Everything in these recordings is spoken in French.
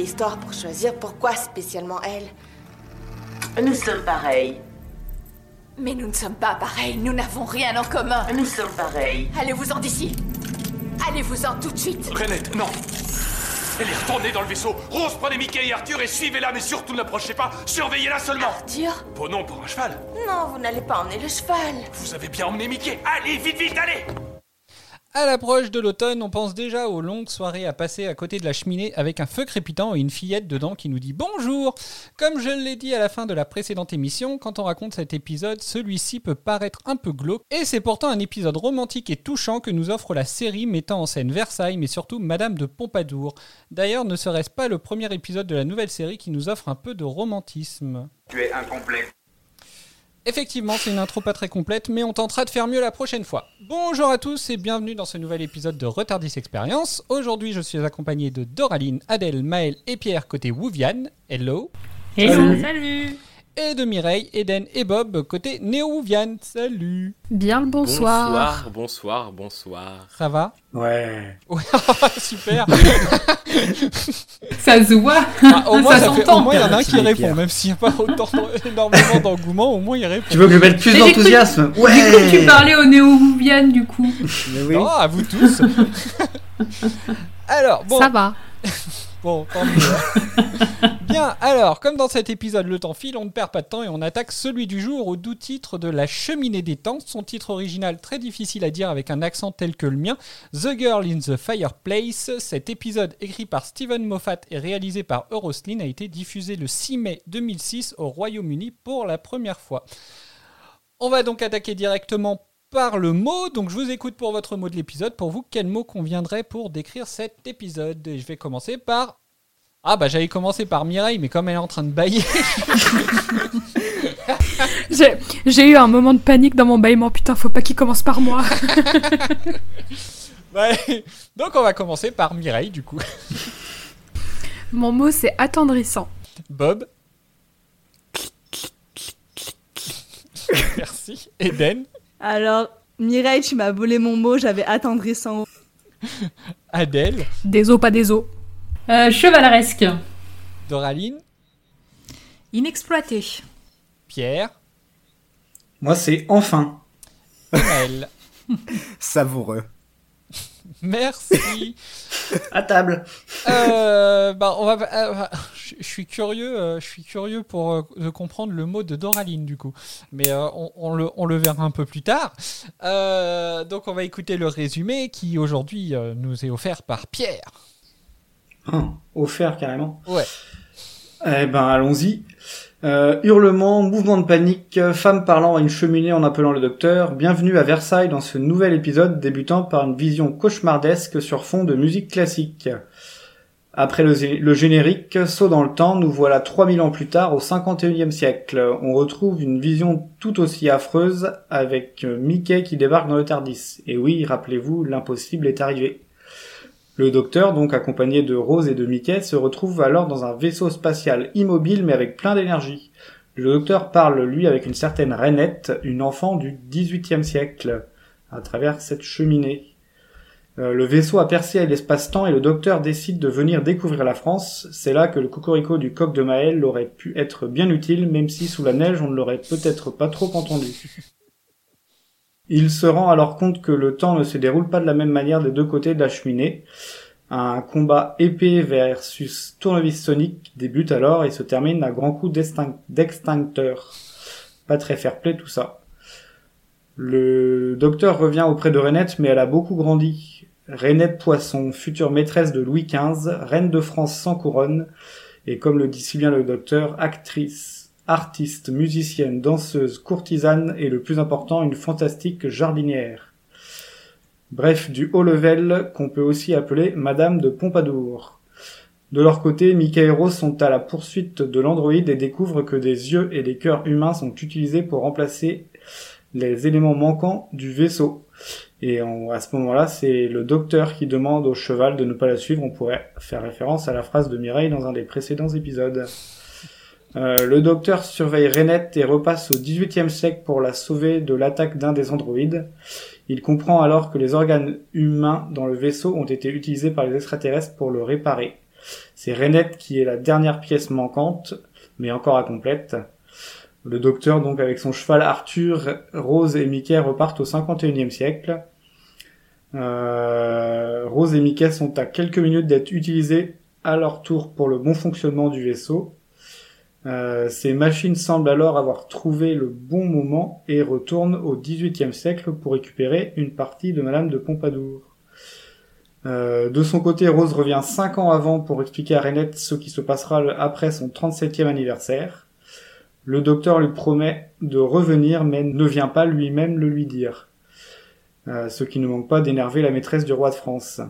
l'histoire pour choisir, pourquoi spécialement elle Nous sommes pareils. Mais nous ne sommes pas pareils, nous n'avons rien en commun. Nous sommes pareils. Allez-vous-en d'ici? Allez-vous-en tout de suite. Renette, non Elle est retournée dans le vaisseau. Rose, prenez Mickey et Arthur et suivez-la, mais surtout n'approchez pas. Surveillez-la seulement. Arthur? Bon nom pour un cheval. Non, vous n'allez pas emmener le cheval. Vous avez bien emmené Mickey. Allez, vite, vite, allez À l'approche de l'automne, on pense déjà aux longues soirées à passer à côté de la cheminée avec un feu crépitant et une fillette dedans qui nous dit bonjour. Comme je l'ai dit à la fin de la précédente émission, quand on raconte cet épisode, celui-ci peut paraître un peu glauque et c'est pourtant un épisode romantique et touchant que nous offre la série mettant en scène Versailles mais surtout Madame de Pompadour. D'ailleurs, ne serait-ce pas le premier épisode de la nouvelle série qui nous offre un peu de romantisme? Tu es incomplet. Effectivement, c'est une intro pas très complète, mais on tentera de faire mieux la prochaine fois. Bonjour à tous et bienvenue dans ce nouvel épisode de Retardis Experience. Aujourd'hui, je suis accompagné de Doraline, Adèle, Maël et Pierre côté Wuvian. Hello. Hello. Salut. Et de Mireille, Eden et Bob côté Néo-Wuvian. Salut. Bien le bonsoir. Bonsoir, bonsoir, bonsoir. Ça va? Ouais. Ouais, super. Ça se voit. Ah, au moins, Ça ça fait- s'entend. au moins, il y en a un qui répond, Pierre. même s'il n'y a pas autant énormément d'engouement, au moins il répond. Tu veux que je mette plus d'enthousiasme J'ai cru que tu parlais au néo du coup. Mais oui. Non, à vous tous. Alors, bon. Ça va. Bon, tant mieux. Bien, alors, comme dans cet épisode, le temps file, on ne perd pas de temps et on attaque celui du jour au doux titre de La cheminée des temps. Son titre original, très difficile à dire avec un accent tel que le mien, The Girl in the Fireplace. Cet épisode, écrit par Steven Moffat et réalisé par Euroslin, a été diffusé le 6 mai 2006 au Royaume-Uni pour la première fois. On va donc attaquer directement par le mot. Donc je vous écoute pour votre mot de l'épisode. Pour vous, quel mot conviendrait pour décrire cet épisode? Et je vais commencer par... Ah bah j'allais commencer par Mireille, mais comme elle est en train de bailler... J'ai j'ai eu un moment de panique dans mon bâillement. Putain, faut pas qu'il commence par moi. bah, donc on va commencer par Mireille du coup. Mon mot, c'est attendrissant. Bob. Merci. Eden. Alors, Mireille, tu m'as volé mon mot, j'avais attendrissant. Adèle. Des os, pas des os. Euh, chevaleresque. Doraline. Inexploité. Pierre. Moi, c'est enfin. Maël. Savoureux. Merci. À table. Euh, bah, on va, euh, je je suis curieux, euh, je suis curieux pour euh, de comprendre le mot de Doraline du coup, mais euh, on, on le, on le verra un peu plus tard. Euh, donc on va écouter le résumé qui aujourd'hui euh, nous est offert par Pierre. Ah, offert carrément. Ouais. Eh ben, allons-y. Euh, hurlements, mouvement de panique, femme parlant à une cheminée en appelant le docteur. Bienvenue à Versailles dans ce nouvel épisode débutant par une vision cauchemardesque sur fond de musique classique. Après le générique, saut dans le temps, nous voilà 3000 ans plus tard au 51e siècle. On retrouve une vision tout aussi affreuse avec euh, Mickey qui débarque dans le Tardis. Et oui, rappelez-vous, l'impossible est arrivé. Le docteur, donc accompagné de Rose et de Mickey, se retrouve alors dans un vaisseau spatial immobile mais avec plein d'énergie. Le docteur parle, lui, avec une certaine Renette, une enfant du XVIIIe siècle, à travers cette cheminée. Euh, le vaisseau a percé à l'espace-temps et le docteur décide de venir découvrir la France. C'est là que le cocorico du coq de Maël aurait pu être bien utile, même si sous la neige on ne l'aurait peut-être pas trop entendu. Il se rend alors compte que le temps ne se déroule pas de la même manière des deux côtés de la cheminée. Un combat épée versus tournevis sonique débute alors et se termine à grands coups d'extin- d'extincteur. Pas très fair-play tout ça. Le docteur revient auprès de Renette, mais elle a beaucoup grandi. Renette Poisson, future maîtresse de Louis XV, reine de France sans couronne, et comme le dit si bien le docteur, actrice, artiste, musicienne, danseuse, courtisane et le plus important, une fantastique jardinière. Bref, du haut level qu'on peut aussi appeler Madame de Pompadour. De leur côté, Rose sont à la poursuite de l'androïde et découvrent que des yeux et des cœurs humains sont utilisés pour remplacer les éléments manquants du vaisseau. Et à ce moment-là, c'est le docteur qui demande au cheval de ne pas la suivre. On pourrait faire référence à la phrase de Mireille dans un des précédents épisodes. Euh, le docteur surveille Renette et repasse au XVIIIe siècle pour la sauver de l'attaque d'un des androïdes. Il comprend alors que les organes humains dans le vaisseau ont été utilisés par les extraterrestres pour le réparer. C'est Renette qui est la dernière pièce manquante, mais encore incomplète. Le docteur, donc avec son cheval Arthur, Rose et Mickey repartent au 51e siècle. Euh, Rose et Mickey sont à quelques minutes d'être utilisés à leur tour pour le bon fonctionnement du vaisseau. Euh, ces machines semblent alors avoir trouvé le bon moment et retournent au XVIIIe siècle pour récupérer une partie de Madame de Pompadour. Euh, de son côté, Rose revient cinq ans avant pour expliquer à Renette ce qui se passera après son 37e anniversaire. Le docteur lui promet de revenir mais ne vient pas lui-même le lui dire. Euh, ce qui ne manque pas d'énerver la maîtresse du roi de France.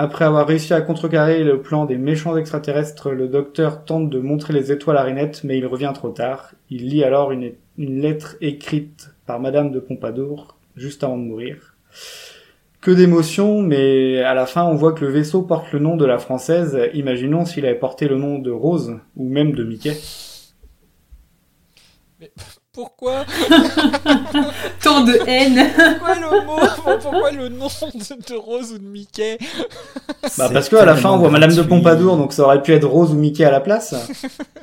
Après avoir réussi à contrecarrer le plan des méchants extraterrestres, le docteur tente de montrer les étoiles à Renette, mais il revient trop tard. Il lit alors une, une lettre écrite par Madame de Pompadour, juste avant de mourir. Que d'émotions, mais à la fin on voit que le vaisseau porte le nom de la française. Imaginons s'il avait porté le nom de Rose, ou même de Mickey. Pourquoi Tant de haine. Pourquoi le mot Pourquoi le nom de, Rose ou de Mickey Bah parce que à la fin on voit Madame de Pompadour, donc ça aurait pu être Rose ou Mickey à la place.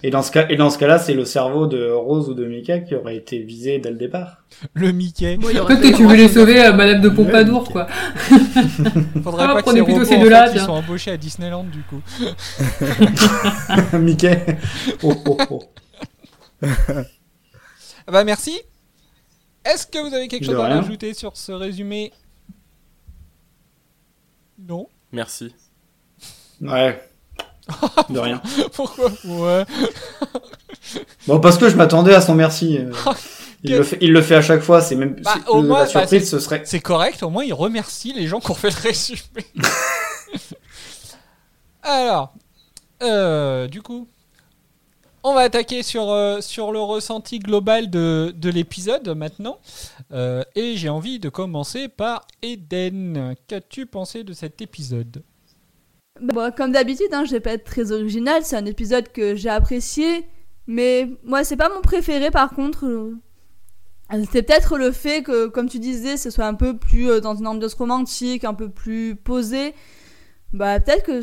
Et dans ce cas, et dans ce cas-là, c'est le cerveau de Rose ou de Mickey qui aurait été visé dès le départ. Le Mickey. Peut-être que tu voulais sauver euh, Madame de Pompadour, quoi. Faudrait Ah, pas que prenez ces plutôt ces en deux-là, fait, ils sont embauchés à Disneyland du coup. Mickey. Oh, oh, oh. Ah bah merci. Est-ce que vous avez quelque chose à rien. rajouter sur ce résumé? Non. Merci. Ouais. De rien. Pourquoi? Ouais. Bon, parce que je m'attendais à son merci. euh. Il, le fait, il le fait à chaque fois, c'est même Bah, au la moins, bah, surprise, c'est- ce serait. C'est correct, au moins il remercie les gens qui ont fait le résumé. Alors, euh, du coup, on va attaquer sur, euh, sur le ressenti global de, de l'épisode maintenant. Euh, et j'ai envie de commencer par Eden. Qu'as-tu pensé de cet épisode? Bon, comme d'habitude, hein, je vais pas être très original, c'est un épisode que j'ai apprécié, mais moi c'est pas mon préféré par contre. euh, C'est peut-être le fait que, comme tu disais, ce soit un peu plus dans une ambiance romantique, un peu plus posé. Bah peut-être que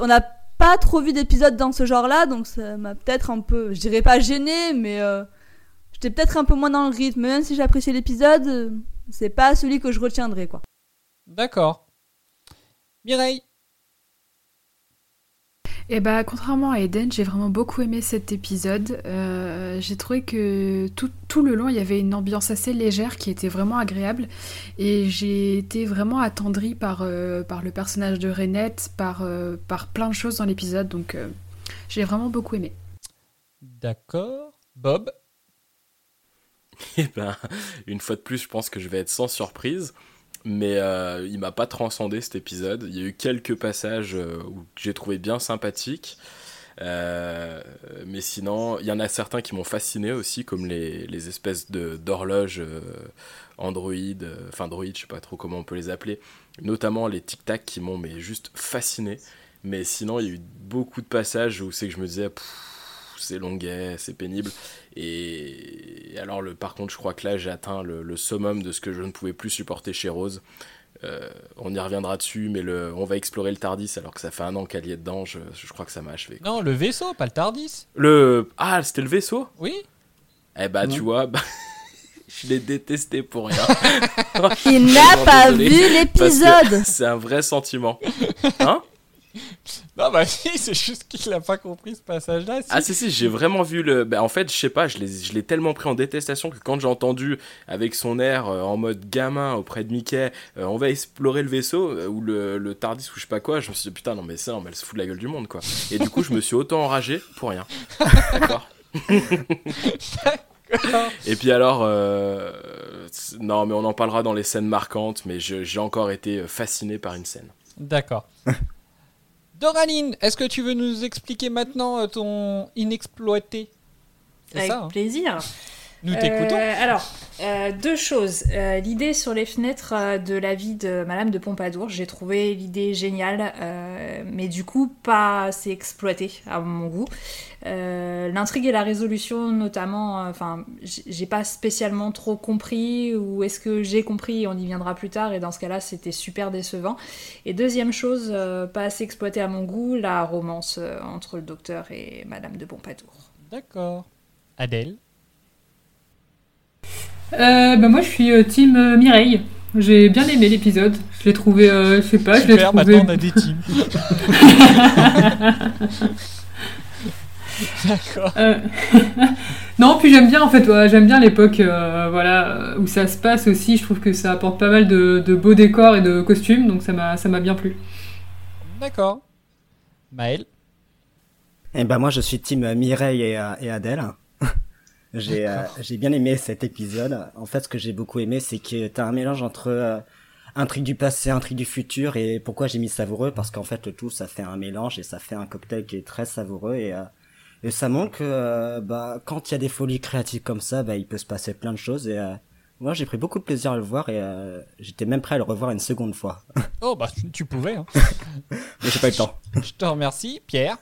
on n'a pas trop vu d'épisodes dans ce genre-là, donc ça m'a peut-être un peu, je dirais pas gêné, mais euh, j'étais peut-être un peu moins dans le rythme. Même si j'appréciais l'épisode, euh, c'est pas celui que je retiendrai quoi. D'accord. Mireille Et bah, contrairement à Eden, j'ai vraiment beaucoup aimé cet épisode. Euh, j'ai trouvé que tout, tout le long, il y avait une ambiance assez légère qui était vraiment agréable. Et j'ai été vraiment attendrie par, euh, par le personnage de Renette, par, euh, par plein de choses dans l'épisode. Donc, euh, j'ai vraiment beaucoup aimé. D'accord. Bob? Et ben, une fois de plus, je pense que je vais être sans surprise. Mais euh, il m'a pas transcendé cet épisode. Il y a eu quelques passages euh, où j'ai trouvé bien sympathiques. Euh, mais sinon, il y en a certains qui m'ont fasciné aussi, comme les, les espèces d'horloges euh, Android, euh, enfin Droid, je sais pas trop comment on peut les appeler. Notamment les tic-tac qui m'ont juste fasciné. Mais sinon, il y a eu beaucoup de passages où c'est que je me disais, c'est longuet, c'est pénible. Et alors, le, par contre, je crois que là, j'ai atteint le, le summum de ce que je ne pouvais plus supporter chez Rose. Euh, on y reviendra dessus, mais le, on va explorer le Tardis alors que ça fait un an qu'elle y est dedans. Je, je crois que ça m'a achevé. Non, le vaisseau, pas le Tardis. Le ah, c'était le vaisseau? Oui. Eh bah, tu vois, bah, je l'ai détesté pour rien. Il n'a pas vu l'épisode. C'est un vrai sentiment. Hein? Non, bah si, c'est juste qu'il a pas compris ce passage-là. si. Ah si si, j'ai vraiment vu le. Bah, en fait, je sais pas, je l'ai, je l'ai tellement pris en détestation que quand j'ai entendu avec son air euh, en mode gamin auprès de Mickey, euh, on va explorer le vaisseau euh, ou le, le Tardis ou je sais pas quoi, je me suis dit putain non mais ça, on va se fout de la gueule du monde quoi. Et du coup, je me suis autant enragé pour rien. D'accord. Et puis alors, euh, non, mais on en parlera dans les scènes marquantes, mais j'ai encore été fasciné par une scène. D'accord. Doraline, est-ce que tu veux nous expliquer maintenant euh, ton inexploité? Avec ça hein plaisir. Nous t'écoutons. Euh, alors, euh, deux choses. Euh, l'idée sur les fenêtres de la vie de Madame de Pompadour, j'ai trouvé l'idée géniale, mais du coup pas assez exploitée à mon goût. L'intrigue et la résolution, notamment, enfin, j'ai pas spécialement trop compris, ou est-ce que j'ai compris on y viendra plus tard, et dans ce cas-là, c'était super décevant. Et deuxième chose, pas assez exploitée à mon goût, la romance entre le docteur et Madame de Pompadour. D'accord. Adèle Euh, bah moi je suis euh, team euh, Mireille. J'ai bien aimé l'épisode. Je l'ai trouvé, euh, je sais pas, je l'ai trouvé. maintenant on a des teams. D'accord. Euh, non, puis j'aime bien en fait, ouais, j'aime bien l'époque euh, voilà, où ça se passe aussi. Je trouve que ça apporte pas mal de, de beaux décors et de costumes, donc ça m'a ça m'a bien plu. D'accord. Maël Eh ben moi je suis team Mireille et, et Adèle. J'ai euh, j'ai bien aimé cet épisode. En fait ce que j'ai beaucoup aimé c'est que t'as un mélange entre euh, intrigue du passé, intrigue du futur et pourquoi j'ai mis savoureux parce qu'en fait le tout ça fait un mélange et ça fait un cocktail qui est très savoureux et euh, et ça montre que euh, bah quand il y a des folies créatives comme ça bah il peut se passer plein de choses et euh, moi j'ai pris beaucoup de plaisir à le voir et euh, j'étais même prêt à le revoir une seconde fois. Oh, bah tu- pouvais. Hein. Mais j'ai pas eu le temps. Je te remercie. Pierre?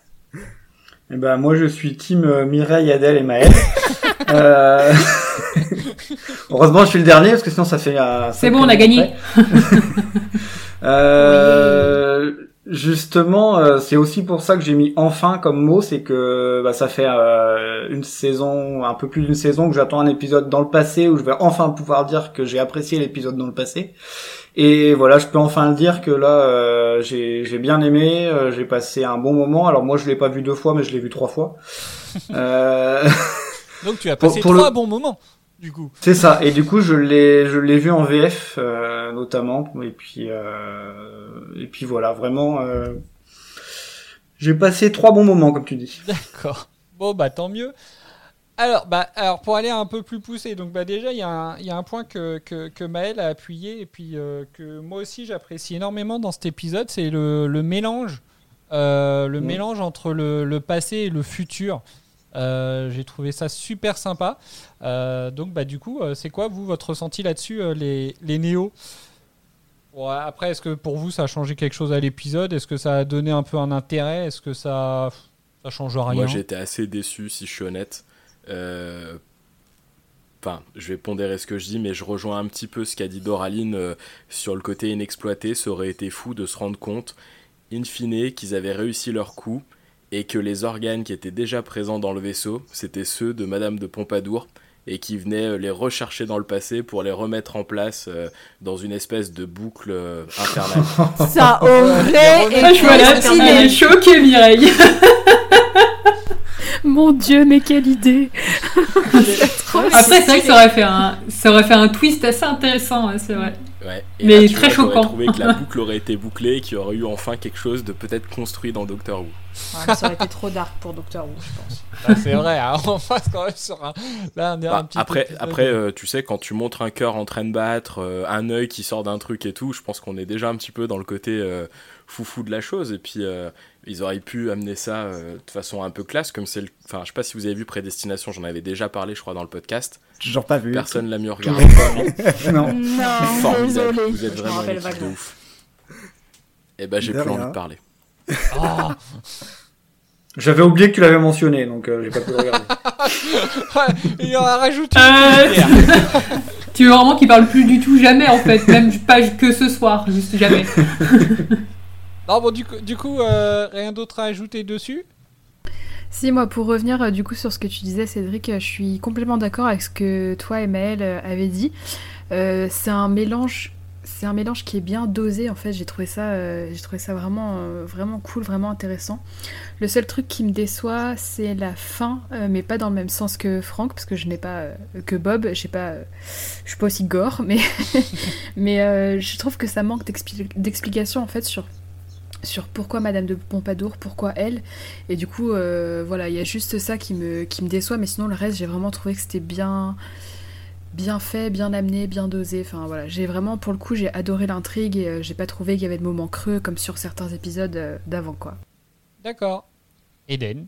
Eh ben, moi, je suis team euh, Mireille, Adèle et Maël. euh... Heureusement, je suis le dernier, parce que sinon, ça fait... euh, C'est bon, on a gagné. Euh, Justement, euh, c'est aussi pour ça que j'ai mis enfin comme mot, c'est que bah, ça fait euh, une saison, un peu plus d'une saison que j'attends un épisode dans le passé où je vais enfin pouvoir dire que j'ai apprécié l'épisode dans le passé. Et voilà, je peux enfin le dire que là, euh, j'ai bien aimé, euh, j'ai passé un bon moment. Alors moi, je l'ai pas vu deux fois, mais je l'ai vu trois fois. Donc tu as passé pour trois bons moments, du coup. C'est ça. Et du coup, je l'ai, je l'ai vu en VF euh, notamment. Et puis, euh, et puis voilà, vraiment, euh, j'ai passé trois bons moments, comme tu dis. D'accord. Bon, bah tant mieux. Alors, bah, alors pour aller un peu plus poussé, donc bah déjà il y, a un- y a un point que, que, que Maël a appuyé et puis que moi aussi j'apprécie énormément dans cet épisode, c'est le, le mélange, le mélange entre le, le passé et le futur. Euh, J'ai trouvé ça super sympa. Euh, donc bah du coup, euh, c'est quoi vous votre ressenti là-dessus, les, les néos après, est-ce que pour vous ça a changé quelque chose à l'épisode? Est-ce que ça a donné un peu un intérêt? Est-ce que ça ça change rien? Moi, été assez déçu, si je suis honnête. Enfin, je vais pondérer ce que je dis, mais je rejoins un petit peu ce qu'a dit Doraline sur le côté inexploité. Ça aurait été fou de se rendre compte, in fine, qu'ils avaient réussi leur coup et que les organes qui étaient déjà présents dans le vaisseau, c'était ceux de Madame de Pompadour et qui venaient euh, les rechercher dans le passé pour les remettre en place euh, dans une espèce de boucle euh, infernale. Ça aurait Ah, je été elle est stylé. choquée Mireille. Mon dieu, mais quelle idée Après c'est vrai que ça aurait fait un, ça aurait fait un twist assez intéressant, ouais, c'est vrai. Ouais. Et Mais là, tu très vois, choquant. trouvé que la boucle aurait été bouclée et qu'il y aurait eu enfin quelque chose de peut-être construit dans Doctor Who. Ouais, ça aurait été trop dark pour Doctor Who, je pense. Ah, c'est vrai, hein, on passe quand même sur un. Là, on est Bah, un petit après, épisode. après euh, tu sais, quand tu montres un cœur en train de battre, euh, un œil qui sort d'un truc et tout, je pense qu'on est déjà un petit peu dans le côté euh, foufou de la chose. Et puis, euh, ils auraient pu amener ça euh, de façon un peu classe, comme c'est le. Enfin, je sais pas si vous avez vu Prédestination, j'en avais déjà parlé, je crois, dans le podcast. Toujours pas vu. Personne l'a mieux regardé. Non. Non, Formidable, désolé. vous êtes vraiment une équipe de ouf. Et ben, j'ai plus envie de parler. Ah. J'avais oublié que tu l'avais mentionné, donc euh, j'ai pas pu le regarder. Ouais, il en a rajouté Euh, tu veux vraiment qu'il parle plus du tout jamais en fait, même pas que ce soir, juste jamais. Non, bon, du coup, euh, rien d'autre à ajouter dessus? Si, moi, pour revenir euh, du coup sur ce que tu disais, Cédric, euh, je suis complètement d'accord avec ce que toi et Maël avez dit. C'est un mélange. C'est un mélange qui est bien dosé en fait. J'ai trouvé ça, j'ai trouvé ça vraiment, vraiment cool, vraiment intéressant. Le seul truc qui me déçoit, c'est la fin, mais pas dans le même sens que Franck, parce que je n'ai pas que Bob. Je sais pas, je suis pas aussi gore, mais mais je trouve que ça manque d'expli- d'explications en fait sur sur pourquoi Madame de Pompadour, pourquoi elle. Et du coup, euh, voilà, il y a juste ça qui me, qui me déçoit, mais sinon le reste, j'ai vraiment trouvé que c'était bien, bien fait, bien amené, bien dosé. Enfin voilà, j'ai vraiment, pour le coup, j'ai adoré l'intrigue et euh, j'ai pas trouvé qu'il y avait de moments creux comme sur certains épisodes euh, d'avant, quoi. D'accord. Eden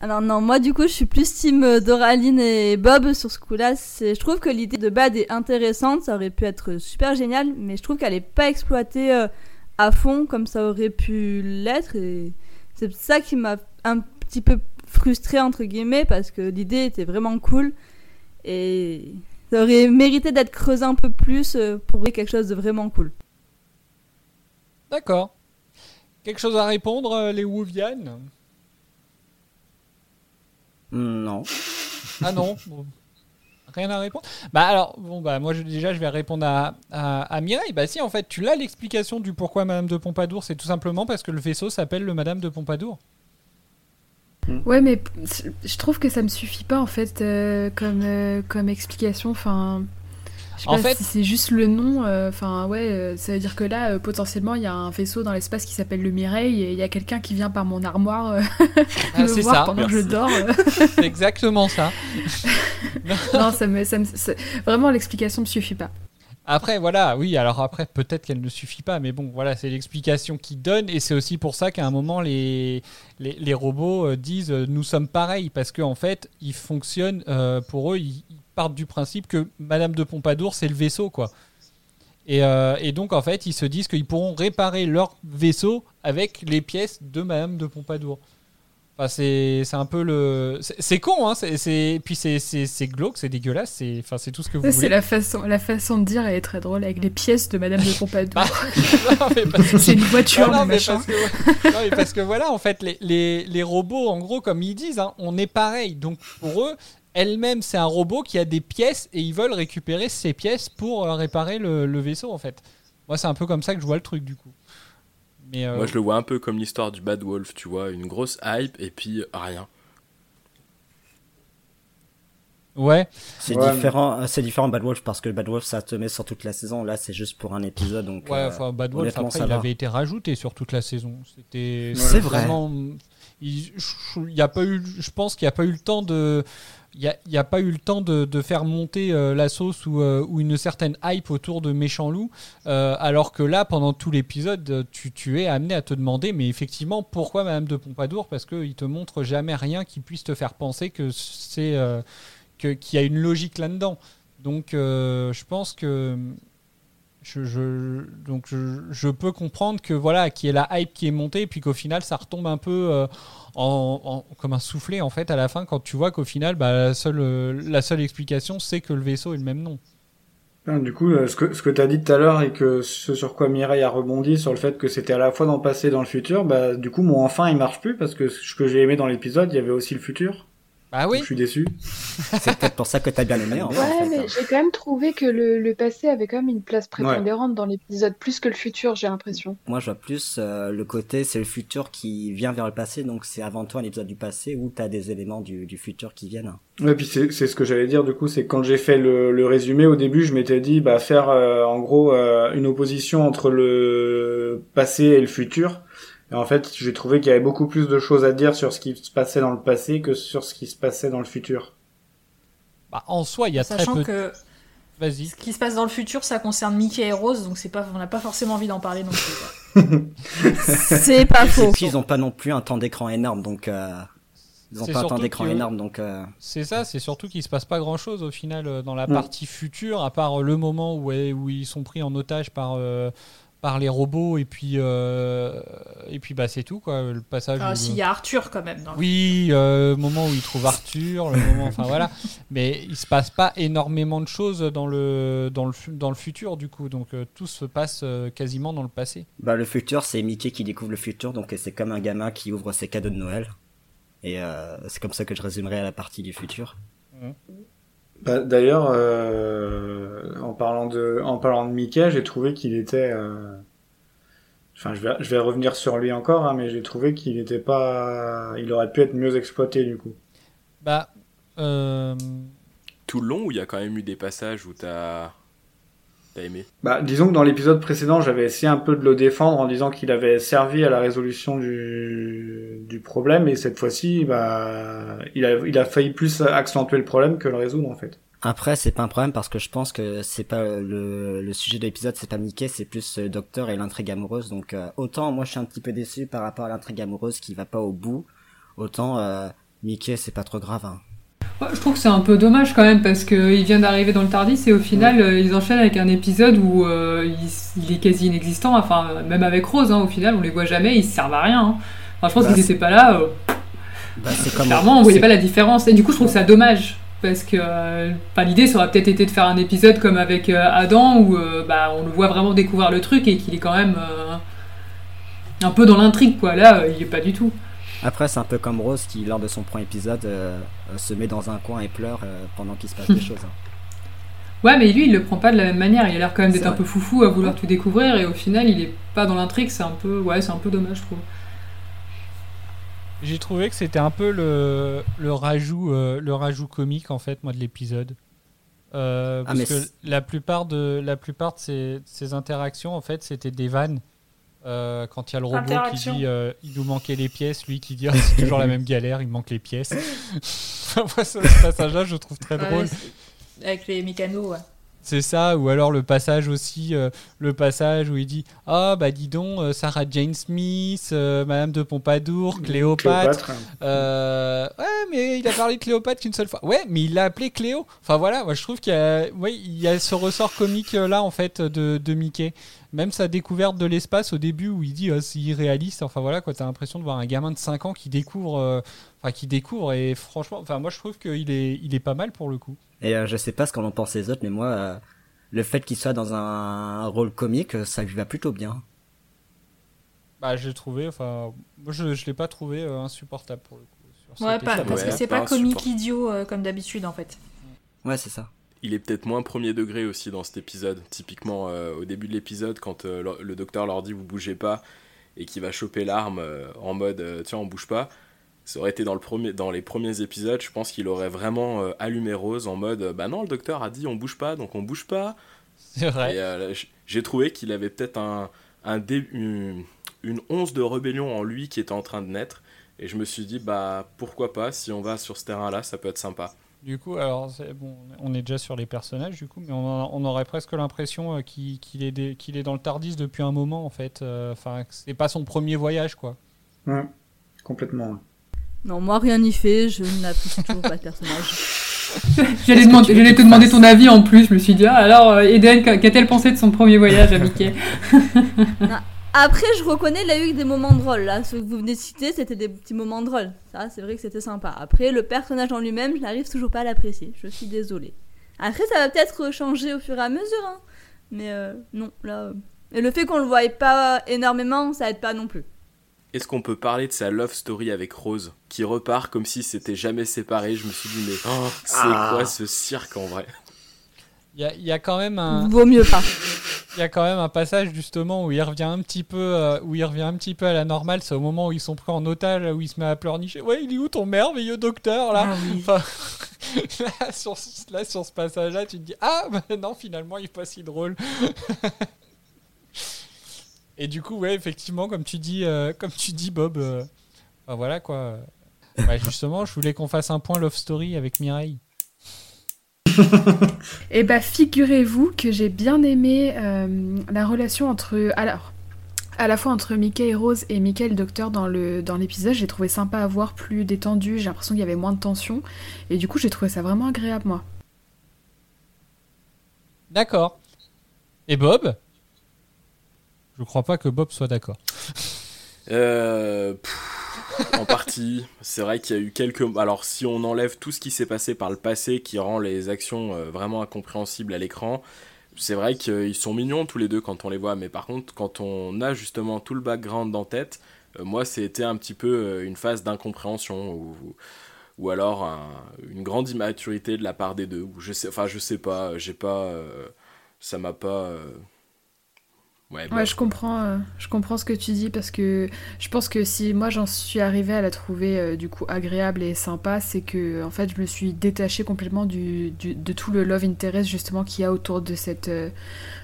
Alors non, moi du coup, je suis plus team Doraline et Bob sur ce coup-là. C'est- Je trouve que l'idée de Bad est intéressante, ça aurait pu être super génial, mais je trouve qu'elle est pas exploitée euh, à fond comme ça aurait pu l'être. Et c'est ça qui m'a un petit peu frustrée entre guillemets parce que l'idée était vraiment cool et ça aurait mérité d'être creusé un peu plus euh, pour quelque chose de vraiment cool. D'accord. Quelque chose à répondre, euh, les Wuvian Non. Ah non bon. Rien à répondre Bah alors, bon bah moi je- déjà je vais répondre à, à, à Mireille. Bah si en fait tu l'as l'explication du pourquoi Madame de Pompadour, c'est tout simplement parce que le vaisseau s'appelle le Madame de Pompadour. Ouais, mais je trouve que ça me suffit pas en fait euh, comme, euh, comme explication. Enfin, je sais En pas fait- si c'est juste le nom. euh, Enfin, ouais, euh, ça veut dire que là, euh, potentiellement, il y a un vaisseau dans l'espace qui s'appelle le Mireille et il y a quelqu'un qui vient par mon armoire Ah, me voir ça. pendant que je dors. C'est exactement ça. non, ça me, ça me- vraiment l'explication me suffit pas. Après, voilà, oui, alors après, peut-être qu'elle ne suffit pas, mais bon, voilà, c'est l'explication qu'ils donnent, et c'est aussi pour ça qu'à un moment, les, les, les robots disent euh, nous sommes pareils, parce qu'en fait, ils fonctionnent, euh, pour eux, ils partent du principe que Madame de Pompadour, c'est le vaisseau, quoi. Et, euh, et donc, en fait, ils se disent qu'ils pourront réparer leur vaisseau avec les pièces de Madame de Pompadour. Enfin, c'est c'est un peu le. c'est- con, hein, c'est- c'est- puis c'est- glauque, c'est dégueulasse, c'est enfin, c'est tout ce que vous C'est voulez. la façon, la façon de dire, elle est très drôle avec les pièces de Madame de Pompadour. Parce que- c'est une voiture, Non, mais machin. parce que, non, mais parce que voilà, en fait, les, les, les robots, en gros, comme ils disent, hein, on est pareil. Donc pour eux, elle-même, c'est un robot qui a des pièces et ils veulent récupérer ces pièces pour euh, réparer le, le vaisseau, en fait. Moi, c'est un peu comme ça que je vois le truc, du coup. Mais, euh, Moi, je le vois un peu comme l'histoire du Bad Wolf, tu vois, une grosse hype et puis rien. Ouais. C'est Ouais, différent, euh, c'est différent Bad Wolf parce que Bad Wolf ça te met sur toute la saison. Là, c'est juste pour un épisode, donc. Ouais, euh, enfin, Bad Wolf, après, ça il va. avait été rajouté sur toute la saison. C'était C'est c'était vrai. vraiment- Il, je- il y a pas eu, je pense qu'il n'y a pas eu le temps de. Il n'y a, pas eu le temps de, faire monter euh, la sauce ou, euh, ou une certaine hype autour de Méchant Loup, euh, alors que là, pendant tout l'épisode, tu, es amené à te demander, mais effectivement, pourquoi Madame de Pompadour? Parce qu'il te montre jamais rien qui puisse te faire penser que c'est qu'il y a une logique là-dedans. Donc, je pense que donc je, peux comprendre que voilà qu'il y ait la hype qui est montée et puis qu'au final ça retombe un peu euh, comme un soufflet en fait à la fin quand tu vois qu'au final bah, la seule euh, la seule explication c'est que le vaisseau est le même nom Du coup, euh, ce que, ce que tu as dit tout à l'heure et que ce sur quoi Mireille a rebondi sur le fait que c'était à la fois dans le passé et dans le futur, bah, du coup, mon enfin, il marche plus parce que ce que j'ai aimé dans l'épisode, il y avait aussi le futur. Ah oui Je suis déçu. C'est peut-être pour ça que t'as bien aimé. en Ouais, fait. mais j'ai quand même trouvé que le, le passé avait quand même une place prépondérante dans l'épisode, plus que le futur, j'ai l'impression. Moi, je vois plus euh, le côté, c'est le futur qui vient vers le passé, donc c'est avant tout un épisode du passé où t'as des éléments du, du futur qui viennent. Ouais, puis c'est ce que j'allais dire du coup, c'est que quand j'ai fait le, le résumé au début, je m'étais dit bah faire euh, en gros euh, une opposition entre le passé et le futur. Et en fait, j'ai trouvé qu'il y avait beaucoup plus de choses à dire sur ce qui se passait dans le passé que sur ce qui se passait dans le futur. Bah, en soi il y a très Sachant peu que vas-y ce qui se passe dans le futur, ça concerne Mickey et Rose, donc c'est pas, on n'a pas forcément envie d'en parler non plus. C'est pas faux. Et puis, ils ont pas non plus un temps d'écran énorme, donc euh, ils ont C'est pas un temps surtout d'écran que- énorme, donc. euh, C'est ça, c'est surtout qu'il se passe pas grand chose au final euh, dans la Mm. partie future, à part le moment où, ils sont pris en otage par, euh, par les robots, et puis, euh, et puis bah, c'est tout, quoi, le passage. Ah, où- si, il y a Arthur quand même. Dans le- Oui, euh, le moment où ils trouvent Arthur, le moment, enfin voilà. Mais il se passe pas énormément de choses dans le, dans le, dans le futur, du coup, donc euh, tout se passe euh, quasiment dans le passé. Bah, le futur, c'est Mickey qui découvre le futur, donc c'est comme un gamin qui ouvre ses cadeaux de Noël. Et euh, c'est comme ça que je résumerai la partie du futur. Bah, D'ailleurs, euh, en parlant de en parlant de Mickey, j'ai trouvé qu'il était. euh, Enfin, je vais je vais revenir sur lui encore, hein, mais j'ai trouvé qu'il était pas. Il aurait pu être mieux exploité du coup. Bah, euh, Tout le long où il y a quand même eu des passages où t'as t'as aimé. Bah, disons que dans l'épisode précédent, j'avais essayé un peu de le défendre en disant qu'il avait servi à la résolution du, du problème, et cette fois-ci, bah, il a, il a failli plus accentuer le problème que le résoudre, en fait. Après, c'est pas un problème parce que je pense que c'est pas le, le sujet de l'épisode, c'est pas Mickey, c'est plus le docteur et l'intrigue amoureuse. Donc euh, autant moi je suis un petit peu déçu par rapport à l'intrigue amoureuse qui va pas au bout, autant euh, Mickey c'est pas trop grave. Hein. Ouais, je trouve que c'est un peu dommage quand même parce qu'il vient d'arriver dans le Tardis et au final euh, ils enchaînent avec un épisode où euh, il, il est quasi inexistant. Enfin, même avec Rose, hein, au final on les voit jamais, ils servent à rien. hein. Enfin, je pense Bah, qu'ils étaient pas là. euh, Bah, Clairement, on voyait pas la différence. Et du coup, je trouve ça dommage. Parce que euh, l'idée, ça aurait peut-être été de faire un épisode comme avec euh, Adam, où euh, bah, on le voit vraiment découvrir le truc et qu'il est quand même un peu dans l'intrigue. quoi. Là, il est pas du tout. Après, c'est un peu comme Rose qui, lors de son premier épisode, euh, euh, se met dans un coin et pleure euh, pendant qu'il se passe des choses. hein. Ouais, mais lui, il le prend pas de la même manière. Il a l'air quand même d'être un peu foufou à vouloir tout découvrir, et au final, il est pas dans l'intrigue. C'est un peu, ouais, c'est un peu dommage, je trouve. J'ai trouvé que c'était un peu le, le, rajout, euh, le rajout comique en fait, moi, de l'épisode. Euh, Ah, parce que la plupart de, la plupart de ces, ces interactions, en fait, c'était des vannes. Euh, quand il y a le robot qui dit euh, il nous manquait les pièces, lui qui dit Ah, c'est toujours la même galère, il me manque les pièces. Moi, ce passage-là, je trouve très drôle. Avec les mécanos, ouais. C'est ça, ou alors le passage aussi, euh, le passage où il dit Ah, bah dis donc, euh, Sarah Jane Smith, euh, Madame de Pompadour, Cléopâtre. Cléopâtre. Euh, ouais, mais il a parlé de Cléopâtre qu'une seule fois. Ouais, mais il l'a appelé Cléo. Enfin voilà, moi je trouve qu'il y a, ouais, il y a ce ressort comique là en fait de, de Mickey. Même sa découverte de l'espace au début où il dit euh, c'est irréaliste. Enfin voilà, quoi, t'as l'impression de voir un gamin de 5 ans qui découvre, euh, enfin qui découvre et franchement, enfin moi je trouve qu'il est, il est pas mal pour le coup. Et euh, je sais pas ce qu'en en pensent les autres, mais moi, euh, le fait qu'il soit dans un rôle comique, euh, ça lui va plutôt bien. Bah j'ai trouvé, enfin moi je, je l'ai pas trouvé euh, insupportable pour le coup. sur Ouais, pas- parce que c'est pas pas comique idiot euh, comme d'habitude en fait. Ouais, c'est ça. Il est peut-être moins premier degré aussi dans cet épisode. Typiquement, euh, au début de l'épisode, quand euh, le, le docteur leur dit vous bougez pas et qu'il va choper l'arme euh, en mode tiens, on bouge pas, ça aurait été dans, le premier, dans les premiers épisodes, je pense qu'il aurait vraiment allumé Rose en mode bah non, le docteur a dit on bouge pas, donc on bouge pas. C'est vrai. J'ai trouvé qu'il avait peut-être un, un dé- une, une once de rébellion en lui qui était en train de naître. Et je me suis dit, bah pourquoi pas, si on va sur ce terrain-là, ça peut être sympa. Du coup, alors c'est bon, on est déjà sur les personnages du coup, mais on, a- on aurait presque l'impression euh, qu'il est, dans le Tardis depuis un moment en fait. Euh, Enfin, que c'est pas son premier voyage quoi. Ouais, complètement. ouais. Non, moi rien n'y fait, je n'apprécie toujours pas le personnage. J'allais te demander ton avis en plus. Je me suis dit, ah, alors, euh, Eden, qu'a- qu'a-t-elle pensé de son premier voyage à Mickey? Après, je reconnais, il a eu des moments drôles. Là, ceux que vous venez de citer, c'était des petits moments drôles. Ça, c'est vrai que c'était sympa. Après, le personnage en lui-même, je n'arrive toujours pas à l'apprécier. Je suis désolée. Après, ça va peut-être changer au fur et à mesure. hein. Mais euh, non, là. euh. Et le fait qu'on le voie pas énormément, ça aide pas non plus. Est-ce qu'on peut parler de sa love story avec Rose, qui repart comme si c'était jamais séparé? Je me suis dit, mais oh, c'est Ah. quoi ce cirque en vrai? Il y y a quand même un. Vaut mieux pas. Il y a quand même un passage justement où il revient un petit peu, euh, où il revient un petit peu à la normale. C'est au moment où ils sont pris en otage, où il se met à pleurnicher. Ouais, il est où ton merveilleux docteur là Ah oui. Enfin, là, sur, ce- là, sur ce passage-là, tu te dis ah bah non finalement il est pas si drôle. Et du coup ouais effectivement comme tu dis, euh, comme tu dis Bob, euh, voilà quoi. Ouais, justement, je voulais qu'on fasse un point love story avec Mireille. Et bah figurez-vous que j'ai bien aimé euh, la relation entre alors à la fois entre Mickey et Rose et Mickey et le docteur dans le dans l'épisode, j'ai trouvé sympa à voir, plus détendu, j'ai l'impression qu'il y avait moins de tension et du coup j'ai trouvé ça vraiment agréable moi. D'accord. Et Bob? Je crois pas que Bob soit d'accord. Euh, pff, en partie, c'est vrai qu'il y a eu quelques. Alors, si on enlève tout ce qui s'est passé par le passé qui rend les actions euh, vraiment incompréhensibles à l'écran, c'est vrai qu'ils sont mignons tous les deux quand on les voit, mais par contre, quand on a justement tout le background en tête, euh, moi, c'était un petit peu euh, une phase d'incompréhension ou, ou alors un- une grande immaturité de la part des deux. Enfin, je sais pas, j'ai pas. ça m'a pas. Ouais, Ouais, je comprends, euh, je comprends ce que tu dis parce que je pense que si moi j'en suis arrivée à la trouver euh, du coup agréable et sympa, c'est que en fait je me suis détachée complètement du, du- de tout le love interest justement qu'il y a autour de cette euh,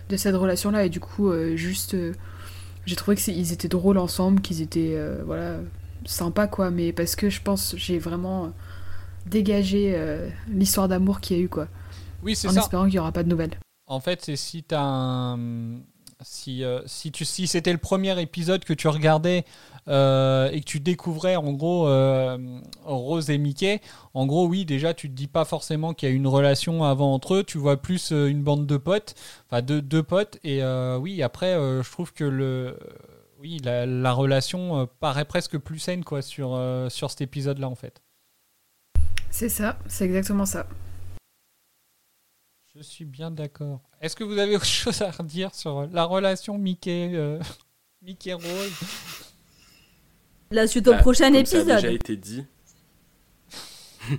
de cette relation là et du coup euh, juste euh, j'ai trouvé que ils étaient drôles ensemble, qu'ils étaient euh, voilà sympas quoi, mais parce que je pense j'ai vraiment dégagé euh, l'histoire d'amour qu'il y a eu quoi. Oui, c'est en ça. espérant qu'il n'y aura pas de nouvelles. En fait, c'est si t'as un. Si, euh, si, tu, si c'était le premier épisode que tu regardais euh, et que tu découvrais en gros euh, Rose et Mickey, en gros, oui, déjà, tu te dis pas forcément qu'il y a une relation avant entre eux, tu vois plus une bande de potes, enfin deux, deux potes, et oui, après, je trouve que le. Oui, la, la relation paraît presque plus saine quoi, sur, sur cet épisode-là en fait. C'est ça, c'est exactement ça. Je suis bien d'accord. Est-ce que vous avez autre chose à redire sur la relation Mickey, euh, Mickey Rose La suite au Bah, prochain comme Ça a épisode. déjà été dit.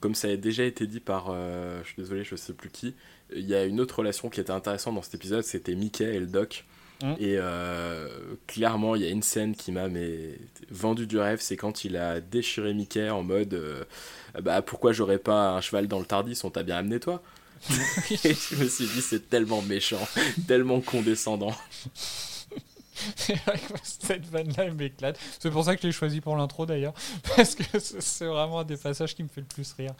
comme ça a déjà été dit par, euh, je suis désolé, je sais plus qui. Il y a une autre relation qui était intéressante dans cet épisode, c'était Mickey et le Doc. Mm. Et euh, clairement, il y a une scène qui m'a mais, vendu du rêve, c'est quand il a déchiré Mickey en mode euh, bah pourquoi j'aurais pas un cheval dans le Tardis, on t'a bien amené toi? Et je me suis dit c'est tellement méchant, tellement condescendant. C'est vrai que Cette vanne-là, elle m'éclate. C'est pour ça que je l'ai choisi pour l'intro d'ailleurs. Parce que c'est vraiment un des passages qui me fait le plus rire.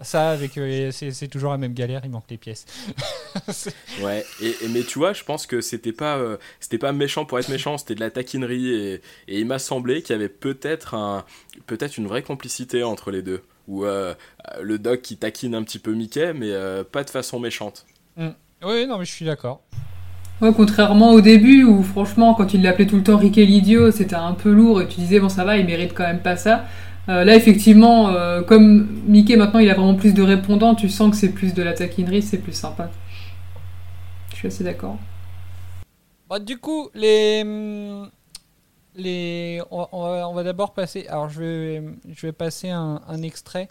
Ça, avec euh, c'est toujours la même galère, il manque les pièces. Ouais, et, et- mais tu vois, je pense que c'était pas, euh, c'était pas méchant pour être méchant, c'était de la taquinerie, et, et il m'a semblé qu'il y avait peut-être un, peut-être une vraie complicité entre les deux. Ou euh, le doc qui taquine un petit peu Mickey, mais euh, pas de façon méchante. Mm. Oui, non, mais je suis d'accord. Ouais, contrairement au début où franchement quand il l'appelait tout le temps Ricky l'idiot c'était un peu lourd et tu disais bon ça va il mérite quand même pas ça. Euh, là effectivement euh, comme Mickey maintenant il a vraiment plus de répondants tu sens que c'est plus de la taquinerie c'est plus sympa. Je suis assez d'accord. Bah, du coup, les. Les on, on va, on va d'abord passer. Alors, je vais, je vais passer un, un extrait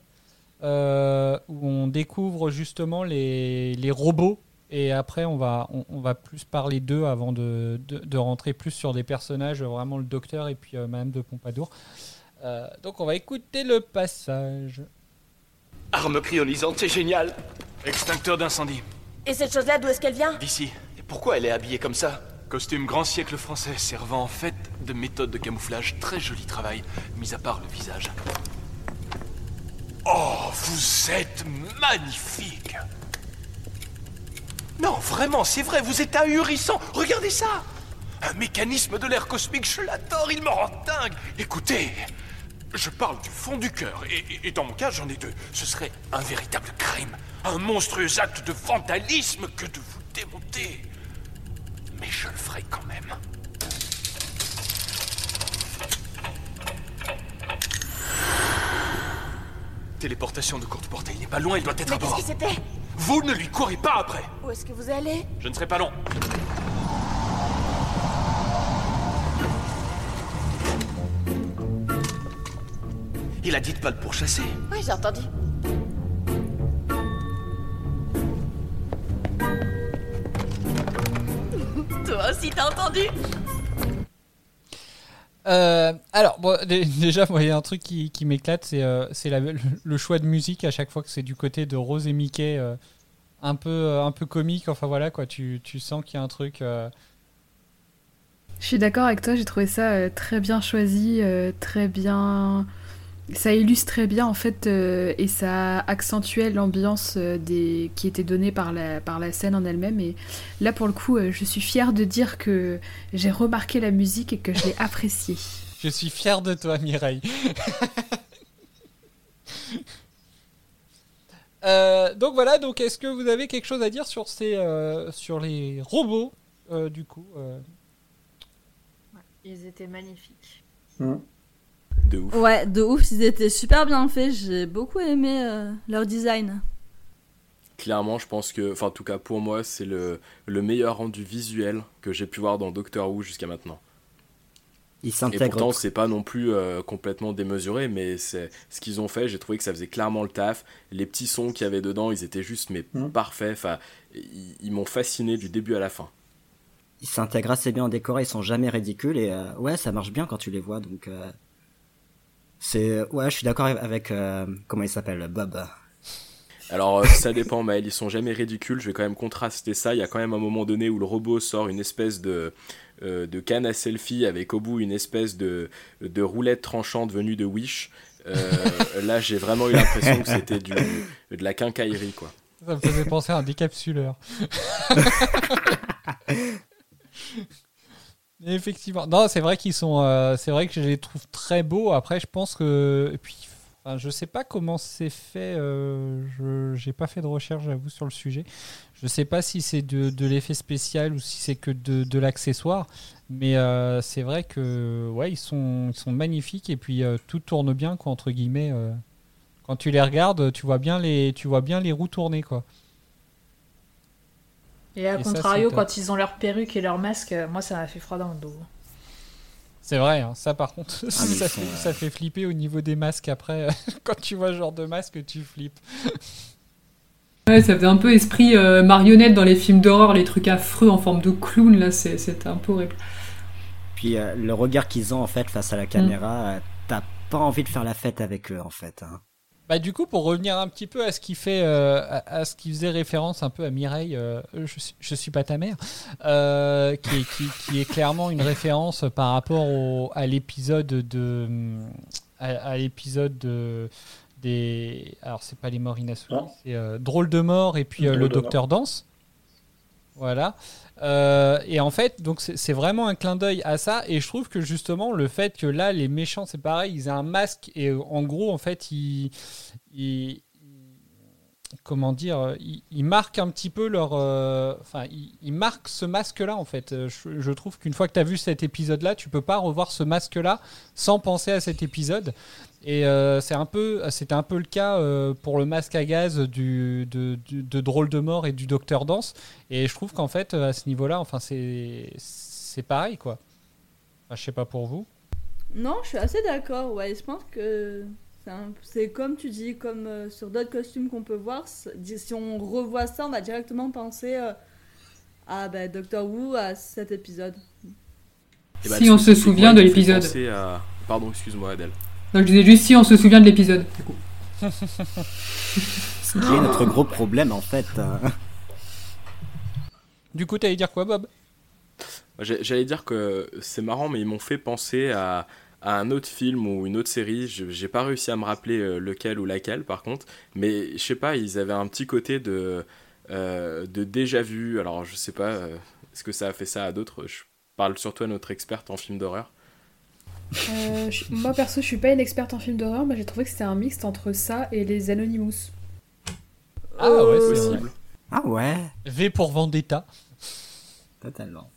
euh, où on découvre justement les, les robots. Et après, on va, on, on va plus parler d'eux avant de, de, de rentrer plus sur des personnages, vraiment le docteur et puis euh, Madame de Pompadour. Euh, donc, on va écouter le passage. Arme cryonisante, c'est génial. Extincteur d'incendie. Et cette chose-là, d'où est-ce qu'elle vient? D'ici. Et pourquoi elle est habillée comme ça? Costume grand siècle français servant en fait de méthode de camouflage. Très joli travail, mis à part le visage. Oh, vous êtes magnifique Non, vraiment, c'est vrai, vous êtes ahurissant. Regardez ça Un mécanisme de l'air cosmique, je l'adore, il me rend dingue. Écoutez, je parle du fond du cœur, et, et- dans mon cas, j'en ai deux. Ce serait un véritable crime, un monstrueux acte de vandalisme que de vous démonter. Mais je le ferai quand même. Téléportation de courte portée, il n'est pas loin, il doit être Mais à qu'est-ce bord. que c'était? Vous ne lui courez pas après Où est-ce que vous allez? Je ne serai pas long. Il a dit de pas le pourchasser. Oui, j'ai entendu. Toi aussi, t'as entendu Euh, alors, bon, dé- déjà, moi, il y a un truc qui, qui m'éclate, c'est euh, le, choix de musique à chaque fois que c'est du côté de Rose et Mickey, euh, un, peu, un peu comique. Enfin voilà, quoi, tu, tu sens qu'il y a un truc. euh, Je suis d'accord avec toi, j'ai trouvé ça euh, très bien choisi, euh, très bien. Ça illustre très bien en fait euh, et ça accentuait l'ambiance euh, des... qui était donnée par la, par la scène en elle-même. Et là pour le coup, euh, je suis fière de dire que j'ai remarqué la musique et que je l'ai appréciée. Je suis fier de toi, Mireille. Euh, donc voilà, donc est-ce que vous avez quelque chose à dire sur ces, euh, sur les robots euh, du coup euh? Ils étaient magnifiques. De ouf. Ouais, de ouf, ils étaient super bien faits. J'ai beaucoup aimé euh, leur design. Clairement, je pense que, enfin en tout cas pour moi, c'est le, le meilleur rendu visuel que j'ai pu voir dans Doctor Who jusqu'à maintenant. Il Et s'intègre. pourtant, c'est pas non plus euh, complètement démesuré, mais c'est ce qu'ils ont fait. J'ai trouvé que ça faisait clairement le taf. Les petits sons qu'il y avait dedans, ils étaient juste mais Mm. parfaits. Enfin, ils, ils m'ont fasciné du début à la fin. Ils s'intègrent assez bien en décor, ils sont jamais ridicules et euh, ouais, ça marche bien quand tu les vois. Donc euh, c'est ouais, je suis d'accord avec euh, comment il s'appelle Bob. Alors, euh, ça dépend, Maël, ils sont jamais ridicules. Je vais quand même contraster ça. Il y a quand même un moment donné où le robot sort une espèce de, euh, de canne à selfie avec au bout une espèce de, de roulette tranchante venue de Wish. Euh, là, j'ai vraiment eu l'impression que c'était du de la quincaillerie, quoi. Ça me faisait penser à un décapsuleur. Effectivement. Non, c'est vrai qu'ils sont. euh, c'est vrai que je les trouve très beaux. Après, je pense que. Et puis, enfin, je sais pas comment c'est fait. euh, je j'ai pas fait de recherche, j'avoue, sur le sujet. Je sais pas si c'est de, de l'effet spécial ou si c'est que de, de l'accessoire. Mais euh, c'est vrai que ouais, ils sont, ils sont magnifiques et puis tout tourne bien, quoi, entre guillemets. quand tu les regardes, tu vois bien les, tu vois bien les roues tourner, quoi. Et à Et contrario, quand ils ont leur perruque et leur masque, euh, moi ça m'a fait froid dans le dos. C'est vrai, hein, ça par contre, ça, fait, sont, ça fait flipper au niveau des masques après. Quand tu vois ce genre de masque, tu flippes. Ouais, ça faisait un peu esprit euh, marionnette dans les films d'horreur, les trucs affreux en forme de clown, là, c'est- c'était un peu horrible. Puis euh, le regard qu'ils ont en fait face à la caméra, euh, t'as pas envie de faire la fête avec eux en fait. hein. Bah du coup, pour revenir un petit peu à ce qui fait, euh, à, à ce qui faisait référence un peu à Mireille, euh, je, suis, je suis pas ta mère, euh, qui, est, qui, qui est clairement une référence par rapport au, à l'épisode de, à, à l'épisode de des, alors c'est pas les morts inassouvis, c'est drôle de mort et puis le docteur danse. Voilà. Euh, et en fait, donc c'est vraiment un clin d'œil à ça. Et je trouve que justement, le fait que là, les méchants, c'est pareil, ils aient un masque et en gros, en fait, ils. comment dire, ils, marquent un petit peu leur. euh, Enfin, ils, marquent ce masque-là, en fait. Euh, Je, je trouve qu'une fois que tu as vu cet épisode-là, tu peux pas revoir ce masque-là sans penser à cet épisode. Et euh, c'est un peu, c'était un peu le cas euh, pour le masque à gaz du, de, du- de Drôle de mort et du Docteur Danse. Et je trouve qu'en fait, à ce niveau-là, enfin, c'est, c'est pareil, quoi. Enfin, je sais pas pour vous. Non, je suis assez d'accord. Ouais, je pense que c'est un- c'est comme tu dis, comme euh, sur d'autres costumes qu'on peut voir. Si on revoit ça, on va directement penser euh, à bah, Doctor Who, à cet épisode. Et bah, Si on se souvient de l'épisode. à- Pardon, excuse-moi, Adèle. Donc je disais juste si on se souvient de l'épisode, du coup. Ce qui est notre gros problème en fait. hein. Du coup, t'allais dire quoi, Bob? J'allais dire que c'est marrant, mais ils m'ont fait penser à, à un autre film ou une autre série. Je J'ai pas réussi à me rappeler euh, lequel ou laquelle, par contre. Mais je sais pas, ils avaient un petit côté de, euh, de déjà vu. Alors, je sais pas, euh, est-ce que ça a fait ça à d'autres? Je parle surtout à notre experte en film d'horreur. Euh, je- moi perso, je suis pas une experte en film d'horreur, mais j'ai trouvé que c'était un mixte entre ça et les Anonymous. Ah ouais, c'est Possible. Ah ouais, V pour Vendetta. totalement.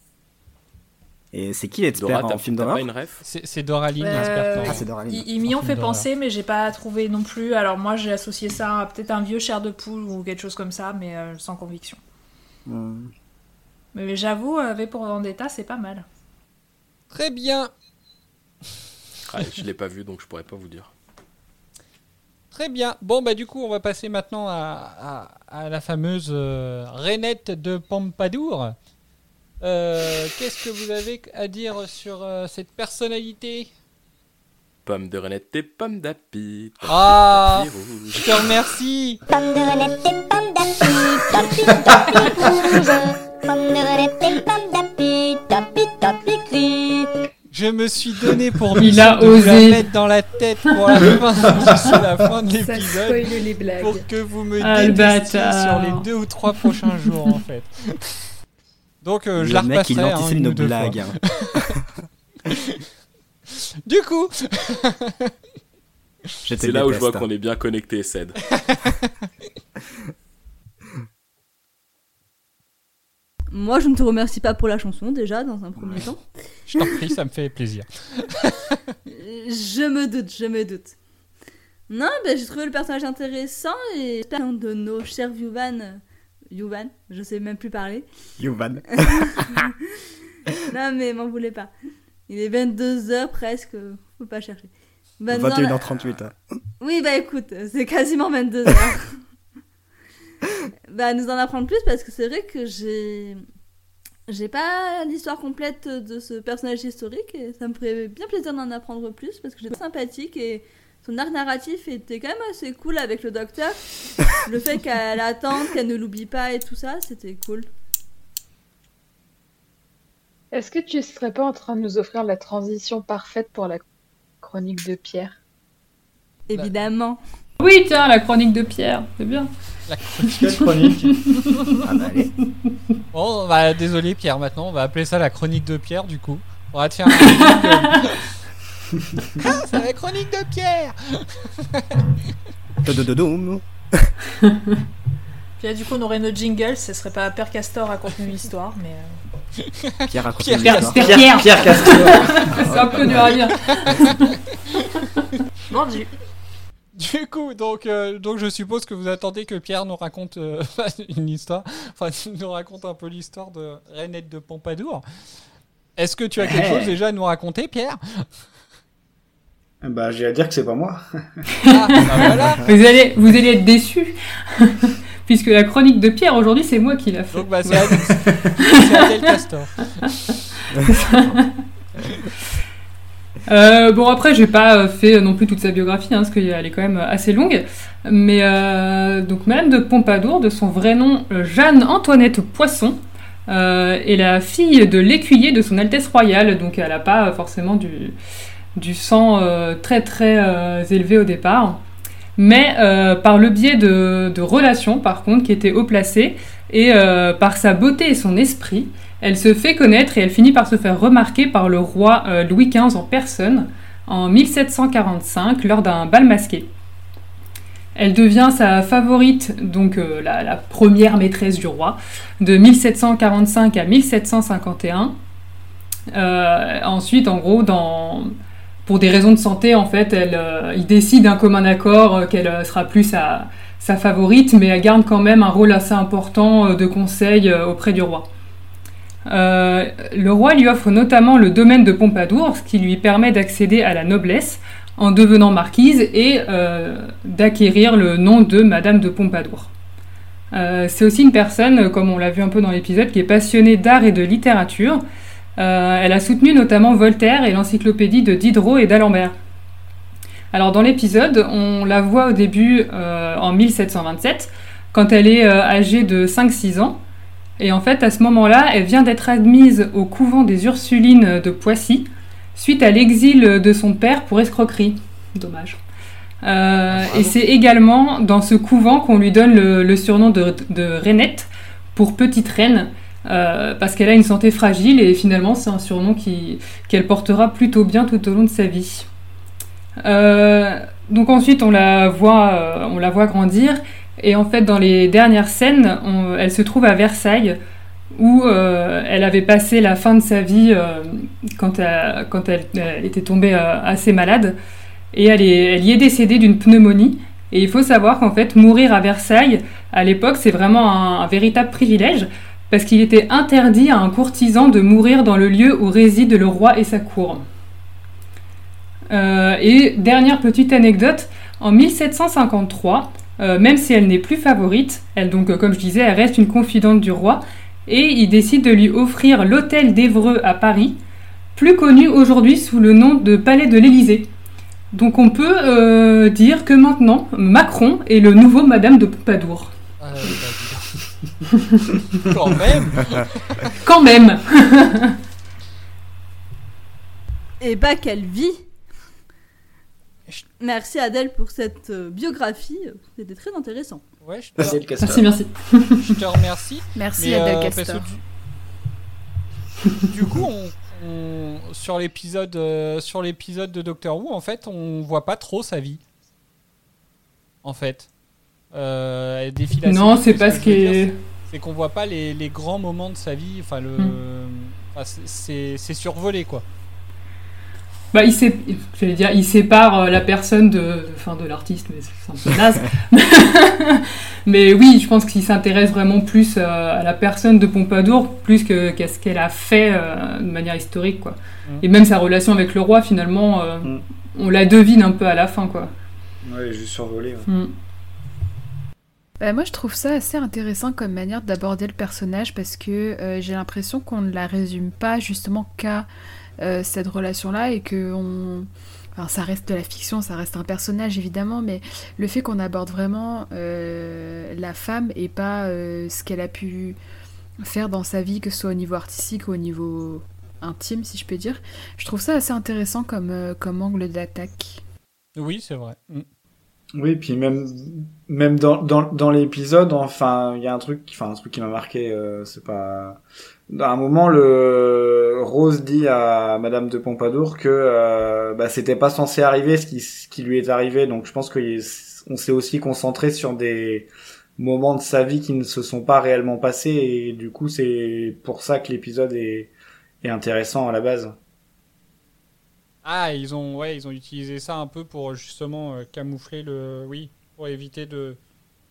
Et c'est qui l'expert Dora, en film d'horreur C'est, Doraline, Euh, l'experte en- Ah. Ils, ils m'y ont fait penser, mais j'ai pas trouvé non plus. Alors moi j'ai associé ça à peut-être un vieux chair de poule ou quelque chose comme ça, mais euh, sans conviction. Hmm. Mais j'avoue, euh, V pour Vendetta, c'est pas mal. Très bien. Ah, Je l'ai pas vu, donc je pourrais pas vous dire. Très bien. Bon, bah du coup, on va passer maintenant à, à- à la fameuse euh, Renette de Pompadour. Euh, Qu'est-ce que vous avez à dire sur euh, cette personnalité? Pomme de renette et pomme d'api. Ah, je te remercie. Pomme de renette et pomme d'api, tapi tapi rouge. Pomme de renette et pomme d'api, tapi tapi gris. Je me suis donné pour Il mission a de vous la osé. mettre dans la tête pour la fin, d'ici la fin de l'épisode. Pour que vous me Ah, détestiez sur les deux ou trois prochains jours, en fait. Donc, euh, je Le la mec, il repasserai hein, une nos blagues. hein. Du coup, C'est là où je vois qu'on est bien connecté, Ced. Moi, je ne te remercie pas pour la chanson, déjà, dans un premier temps. je t'en prie, ça me fait plaisir. Je me doute, je me doute. Non, ben, j'ai trouvé le personnage intéressant et j'espère qu'un de nos chers Yuvan, Yuvan, je sais même plus parler. Yuvan. non, mais m'en voulez pas. Il est 22h presque, faut pas chercher. Ben, dans la- 21h38. hein. Oui, bah écoute, c'est quasiment 22h. bah, nous en apprendre plus parce que c'est vrai que j'ai. J'ai pas l'histoire complète de ce personnage historique et ça me ferait bien plaisir d'en apprendre plus parce que j'ai sympathique et son arc narratif était quand même assez cool avec le docteur. le fait qu'elle attende, qu'elle ne l'oublie pas et tout ça, c'était cool. Est-ce que tu serais pas en train de nous offrir la transition parfaite pour la chronique de Pierre? Évidemment. Oui, tiens, la chronique de Pierre, c'est bien. La Quelle chronique Ah bah allez. Bon, bah, désolé Pierre, maintenant on va appeler ça la chronique de Pierre du coup. On va te faire un jingle. Ah, c'est la chronique de Pierre. Puis là, du coup, on aurait notre jingle, ce serait pas Père Castor raconte-nous l'histoire, mais. euh, Pierre raconte Pierre une Pierre, histoire. Pierre, Pierre. Pierre Castor. c'est un peu dur à dire. Vendu. Du coup, donc, euh, donc je suppose que vous attendez que Pierre nous raconte euh, une histoire, enfin nous raconte un peu l'histoire de Renette de Pompadour. Est-ce que tu as quelque Ouais. chose déjà à nous raconter, Pierre? Bah, j'ai à dire que c'est pas moi. Ah, bah voilà Vous allez, vous allez être déçus. Puisque la chronique de Pierre, aujourd'hui, c'est moi qui l'a fait. Donc bah c'est Adèle, c'est Adèle Castor. Euh, bon après j'ai pas euh, fait non plus toute sa biographie hein, parce qu'elle est quand même assez longue. Mais euh, donc Madame de Pompadour de son vrai nom euh, Jeanne Antoinette Poisson euh, est la fille de l'écuyer de son Altesse Royale. Donc elle a pas euh, forcément du, du sang euh, très très euh, élevé au départ. Mais euh, par le biais de, de relations par contre qui étaient haut placées et euh, par sa beauté et son esprit elle se fait connaître et elle finit par se faire remarquer par le roi euh, Louis XV en personne en 1745 lors d'un bal masqué. Elle devient sa favorite, donc euh, la, première maîtresse du roi, de 1745 à 1751. Euh, ensuite, en gros, pour des raisons de santé, en fait, elle, il décide d'un commun accord qu'elle sera plus sa, favorite, mais elle garde quand même un rôle assez important de conseil auprès du roi. Euh, le roi lui offre notamment le domaine de Pompadour, ce qui lui permet d'accéder à la noblesse en devenant marquise et euh, d'acquérir le nom de Madame de Pompadour. Euh, c'est aussi une personne, comme on l'a vu un peu dans l'épisode, qui est passionnée d'art et de littérature. Elle a soutenu notamment Voltaire et l'encyclopédie de Diderot et d'Alembert. Alors dans l'épisode, on la voit au début en 1727, quand elle est âgée de 5-6 ans. Et en fait, à ce moment-là, elle vient d'être admise au couvent des Ursulines de Poissy, suite à l'exil de son père pour escroquerie. Dommage. Euh, et c'est également dans ce couvent qu'on lui donne le, le surnom de, de Rainette, pour petite reine, euh, parce qu'elle a une santé fragile et finalement c'est un surnom qu'elle portera plutôt bien tout au long de sa vie. Euh, donc ensuite on la voit, on la voit grandir et en fait dans les dernières scènes, elle se trouve à Versailles où euh, elle avait passé la fin de sa vie euh, quand, elle, était tombée euh, assez malade et elle, y est décédée d'une pneumonie. Et il faut savoir qu'en fait mourir à Versailles à l'époque c'est vraiment un, un véritable privilège parce qu'il était interdit à un courtisan de mourir dans le lieu où réside le roi et sa cour. Et dernière petite anecdote, en 1753, euh, même si elle n'est plus favorite, elle donc euh, comme je disais, elle reste une confidente du roi, et il décide de lui offrir l'hôtel d'Evreux à Paris, plus connu aujourd'hui sous le nom de Palais de l'Élysée. Donc on peut euh, dire que maintenant, Macron est le nouveau Madame de Pompadour. Euh, bah. Quand même Quand même Et bah, quelle vie Merci Adèle pour cette euh, biographie, c'était très intéressant. Ouais, je te. Merci, merci. je te remercie. Merci Mais, Adèle euh, parce Castor. que du... du coup, on, on- sur l'épisode euh, sur l'épisode de Doctor Who, en fait, on voit pas trop sa vie. En fait, euh, elle défile assez Non, c'est pas que ce qui est- c'est- qu'on voit pas les, les grands moments de sa vie. Enfin, le, Hmm. enfin, c'est- c'est c'est survolé quoi. Bah, il, dire, il sépare euh, la personne de, enfin, de l'artiste, mais c'est un peu naze. mais oui, je pense qu'il s'intéresse vraiment plus euh, à la personne de Pompadour, plus que, qu'à ce qu'elle a fait euh, de manière historique, quoi. Mm. Et même sa relation avec le roi, finalement, euh, Mm. on la devine un peu à la fin, quoi. Ouais, juste survolé. ouais. Mm. Bah, moi, je trouve ça assez intéressant comme manière d'aborder le personnage parce que euh, j'ai l'impression qu'on ne la résume pas justement qu'à euh, cette relation-là et que on... enfin, ça reste de la fiction, ça reste un personnage évidemment, mais le fait qu'on aborde vraiment euh, la femme et pas euh, ce qu'elle a pu faire dans sa vie, que ce soit au niveau artistique ou au niveau intime, si je peux dire, je trouve ça assez intéressant comme, euh, comme angle d'attaque. Oui, c'est vrai. Mm. Oui, puis même même dans dans, dans l'épisode, enfin, il y a un truc, enfin un truc qui m'a marqué. euh, c'est pas. À un moment, le Rose dit à Madame de Pompadour que euh, bah, c'était pas censé arriver ce qui lui est arrivé. Donc je pense que on s'est aussi concentré sur des moments de sa vie qui ne se sont pas réellement passés et du coup c'est pour ça que l'épisode est est intéressant à la base. Ah, ils ont, ouais, ils ont utilisé ça un peu pour justement euh, camoufler le. Oui, pour éviter de,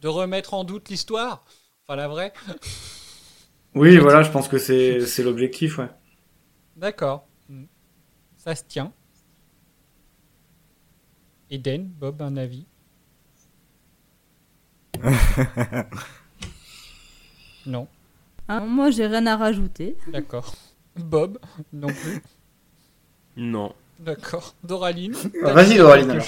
de remettre en doute l'histoire. Enfin, la vraie. Oui, voilà, je pense que c'est c'est l'objectif, ouais. D'accord. Ça se tient. Eden, Bob, un avis Non. Hein, moi, j'ai rien à rajouter. D'accord. Bob, non plus. Non. D'accord. Doraline Ah, vas-y, Doraline,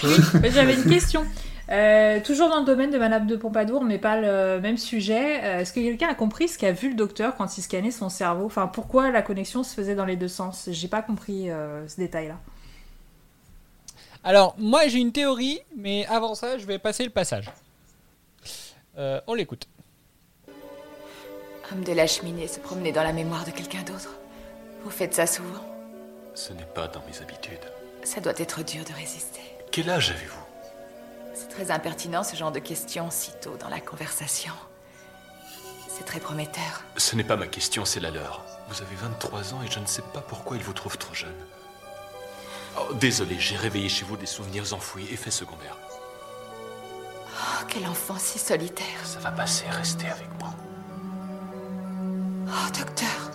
J'avais une question. Euh, toujours dans le domaine de Madame de Pompadour, mais pas le même sujet. Euh, Est-ce que quelqu'un a compris ce qu'a vu le docteur quand il scannait son cerveau? Enfin, pourquoi la connexion se faisait dans les deux sens? J'ai pas compris euh, ce détail-là. Alors, moi j'ai une théorie, mais avant ça, je vais passer le passage. Euh, on l'écoute. Homme de la cheminée se promener dans la mémoire de quelqu'un d'autre. Vous faites ça souvent? Ce n'est pas dans mes habitudes. Ça doit être dur de résister. Quel âge avez-vous? Très impertinent ce genre de questions si tôt dans la conversation. C'est très prometteur. Ce n'est pas ma question, c'est la leur. Vous avez 23 ans et je ne sais pas pourquoi ils vous trouvent trop jeune. Oh, désolé, j'ai réveillé chez vous des souvenirs enfouis, effet secondaire. Oh, quel enfant si solitaire. Ça va passer, restez avec moi. Oh, docteur.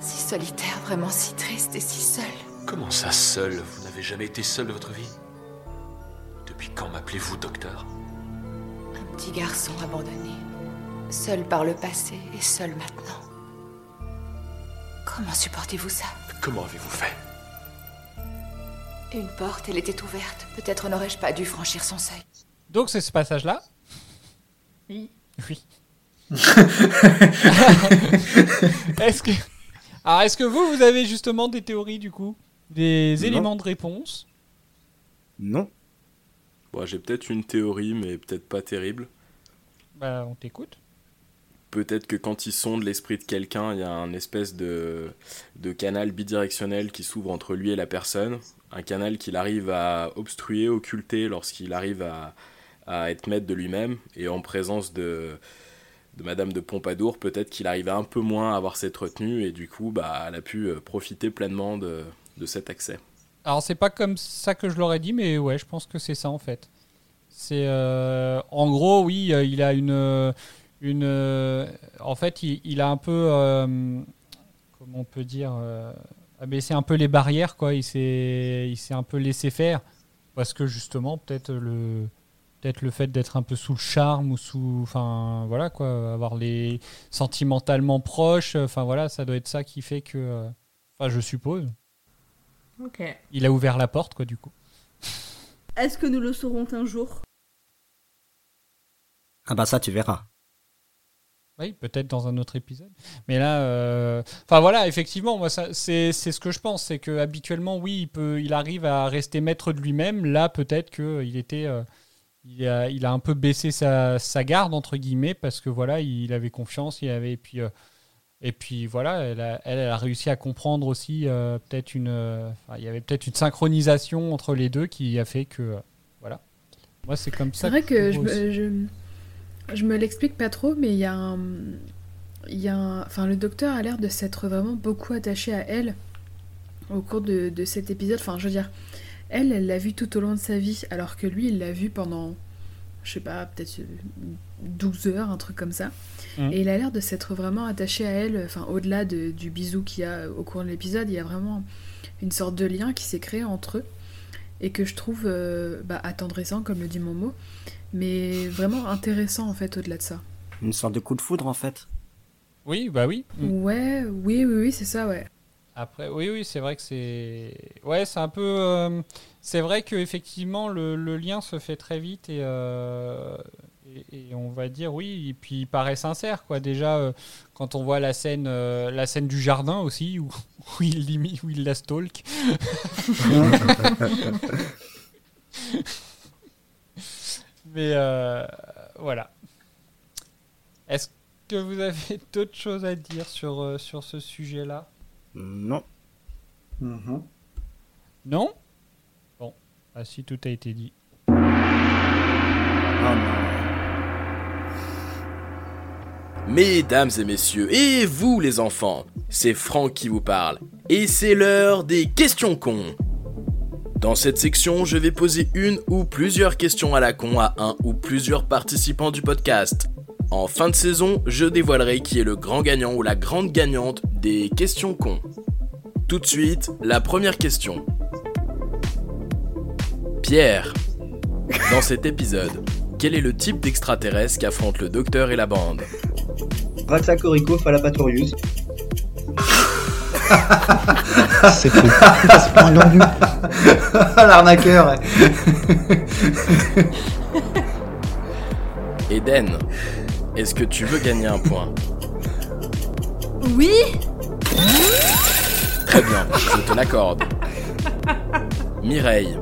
Si solitaire, vraiment si triste et si seul. Comment ça, seul? Vous n'avez jamais été seul de votre vie? Depuis quand m'appelez-vous docteur Un petit garçon abandonné. Seul par le passé et seul maintenant. Comment supportez-vous ça Comment avez-vous fait Une porte, elle était ouverte. Peut-être n'aurais-je pas dû franchir son seuil. Donc c'est ce passage-là Oui. Oui. est-ce que... Alors, est-ce que vous, vous avez justement des théories du coup? Des Non. éléments de réponse? Non. Bon, j'ai peut-être une théorie, mais peut-être pas terrible. Bah, on t'écoute. Peut-être que quand il sonde l'esprit de quelqu'un, il y a un espèce de, de canal bidirectionnel qui s'ouvre entre lui et la personne. Un canal qu'il arrive à obstruer, occulter lorsqu'il arrive à, à être maître de lui-même. Et en présence de, de Madame de Pompadour, peut-être qu'il arrivait un peu moins à avoir cette retenue. Et du coup, bah, elle a pu euh, profiter pleinement de, de cet accès. Alors, c'est pas comme ça que je l'aurais dit, mais ouais, je pense que c'est ça en fait. C'est euh, en gros, oui, euh, il a une euh, une. en fait, il, a un peu, comment on peut dire, abaissé un peu les barrières, quoi. Il s'est il s'est un peu laissé faire parce que justement, peut-être le peut-être le fait d'être un peu sous le charme ou sous, enfin voilà quoi, avoir les sentimentalement proches, enfin voilà, ça doit être ça qui fait que, enfin je suppose. Il a ouvert la porte, quoi, du coup. Est-ce que nous le saurons un jour? Ah bah ça, tu verras. Oui, peut-être dans un autre épisode. Mais là, euh, enfin voilà, effectivement, moi, ça- c'est c'est ce que je pense, c'est que habituellement, oui, il peut, il arrive à rester maître de lui-même. Là, peut-être que il était, euh, il a, il a un peu baissé sa, sa garde entre guillemets parce que voilà, il avait confiance, il avait, et puis, euh, et puis voilà, elle a, elle, elle a réussi à comprendre aussi euh, peut-être une, euh, il y avait peut-être une synchronisation entre les deux qui a fait que, euh, voilà. Moi, c'est comme ça. C'est vrai que je me, je, je me l'explique pas trop, mais il y a un. Il y a un- enfin, le docteur a l'air de s'être vraiment beaucoup attaché à elle au cours de, de cet épisode. Enfin, je veux dire, elle, elle l'a vu tout au long de sa vie, alors que lui, il l'a vu pendant, je sais pas, peut-être euh, 12 heures, un truc comme ça. Mhm. Et il a l'air de s'être vraiment attaché à elle, enfin, au-delà de- du bisou qu'il y a au cours de l'épisode, il y a vraiment une sorte de lien qui s'est créé entre eux et que je trouve euh, bah, attendrissant, comme le dit mon mot, mais vraiment intéressant en fait au-delà de ça. Une sorte de coup de foudre en fait. Oui, bah oui. Ouais, oui, oui, oui, c'est ça, ouais. Après, oui, oui, c'est vrai que c'est. Ouais, c'est un peu. euh, C'est vrai qu'effectivement, le, le lien se fait très vite et, euh, et, et on va dire oui, et puis il paraît sincère, quoi. Déjà, euh, quand on voit la scène, la scène du jardin aussi, où, il, la stalk. Mais voilà. Est-ce que vous avez d'autres choses à dire sur, sur ce sujet-là? Non. Mhm. Non? Bon, ah, si tout a été dit. Mesdames et messieurs, et vous les enfants, c'est Franck qui vous parle. Et c'est l'heure des questions cons. Dans cette section, je vais poser une ou plusieurs questions à la con à un ou plusieurs participants du podcast. En fin de saison, je dévoilerai qui est le grand gagnant ou la grande gagnante des questions cons. Tout de suite, la première question. Pierre, dans cet épisode, quel est le type d'extraterrestre qu'affrontent le docteur et la bande? Ratsacorico Falapatorius. C'est fou. C'est pas un glandu. L'arnaqueur. Eden, est-ce que tu veux gagner un point Oui Très bien, je te l'accorde. Mireille,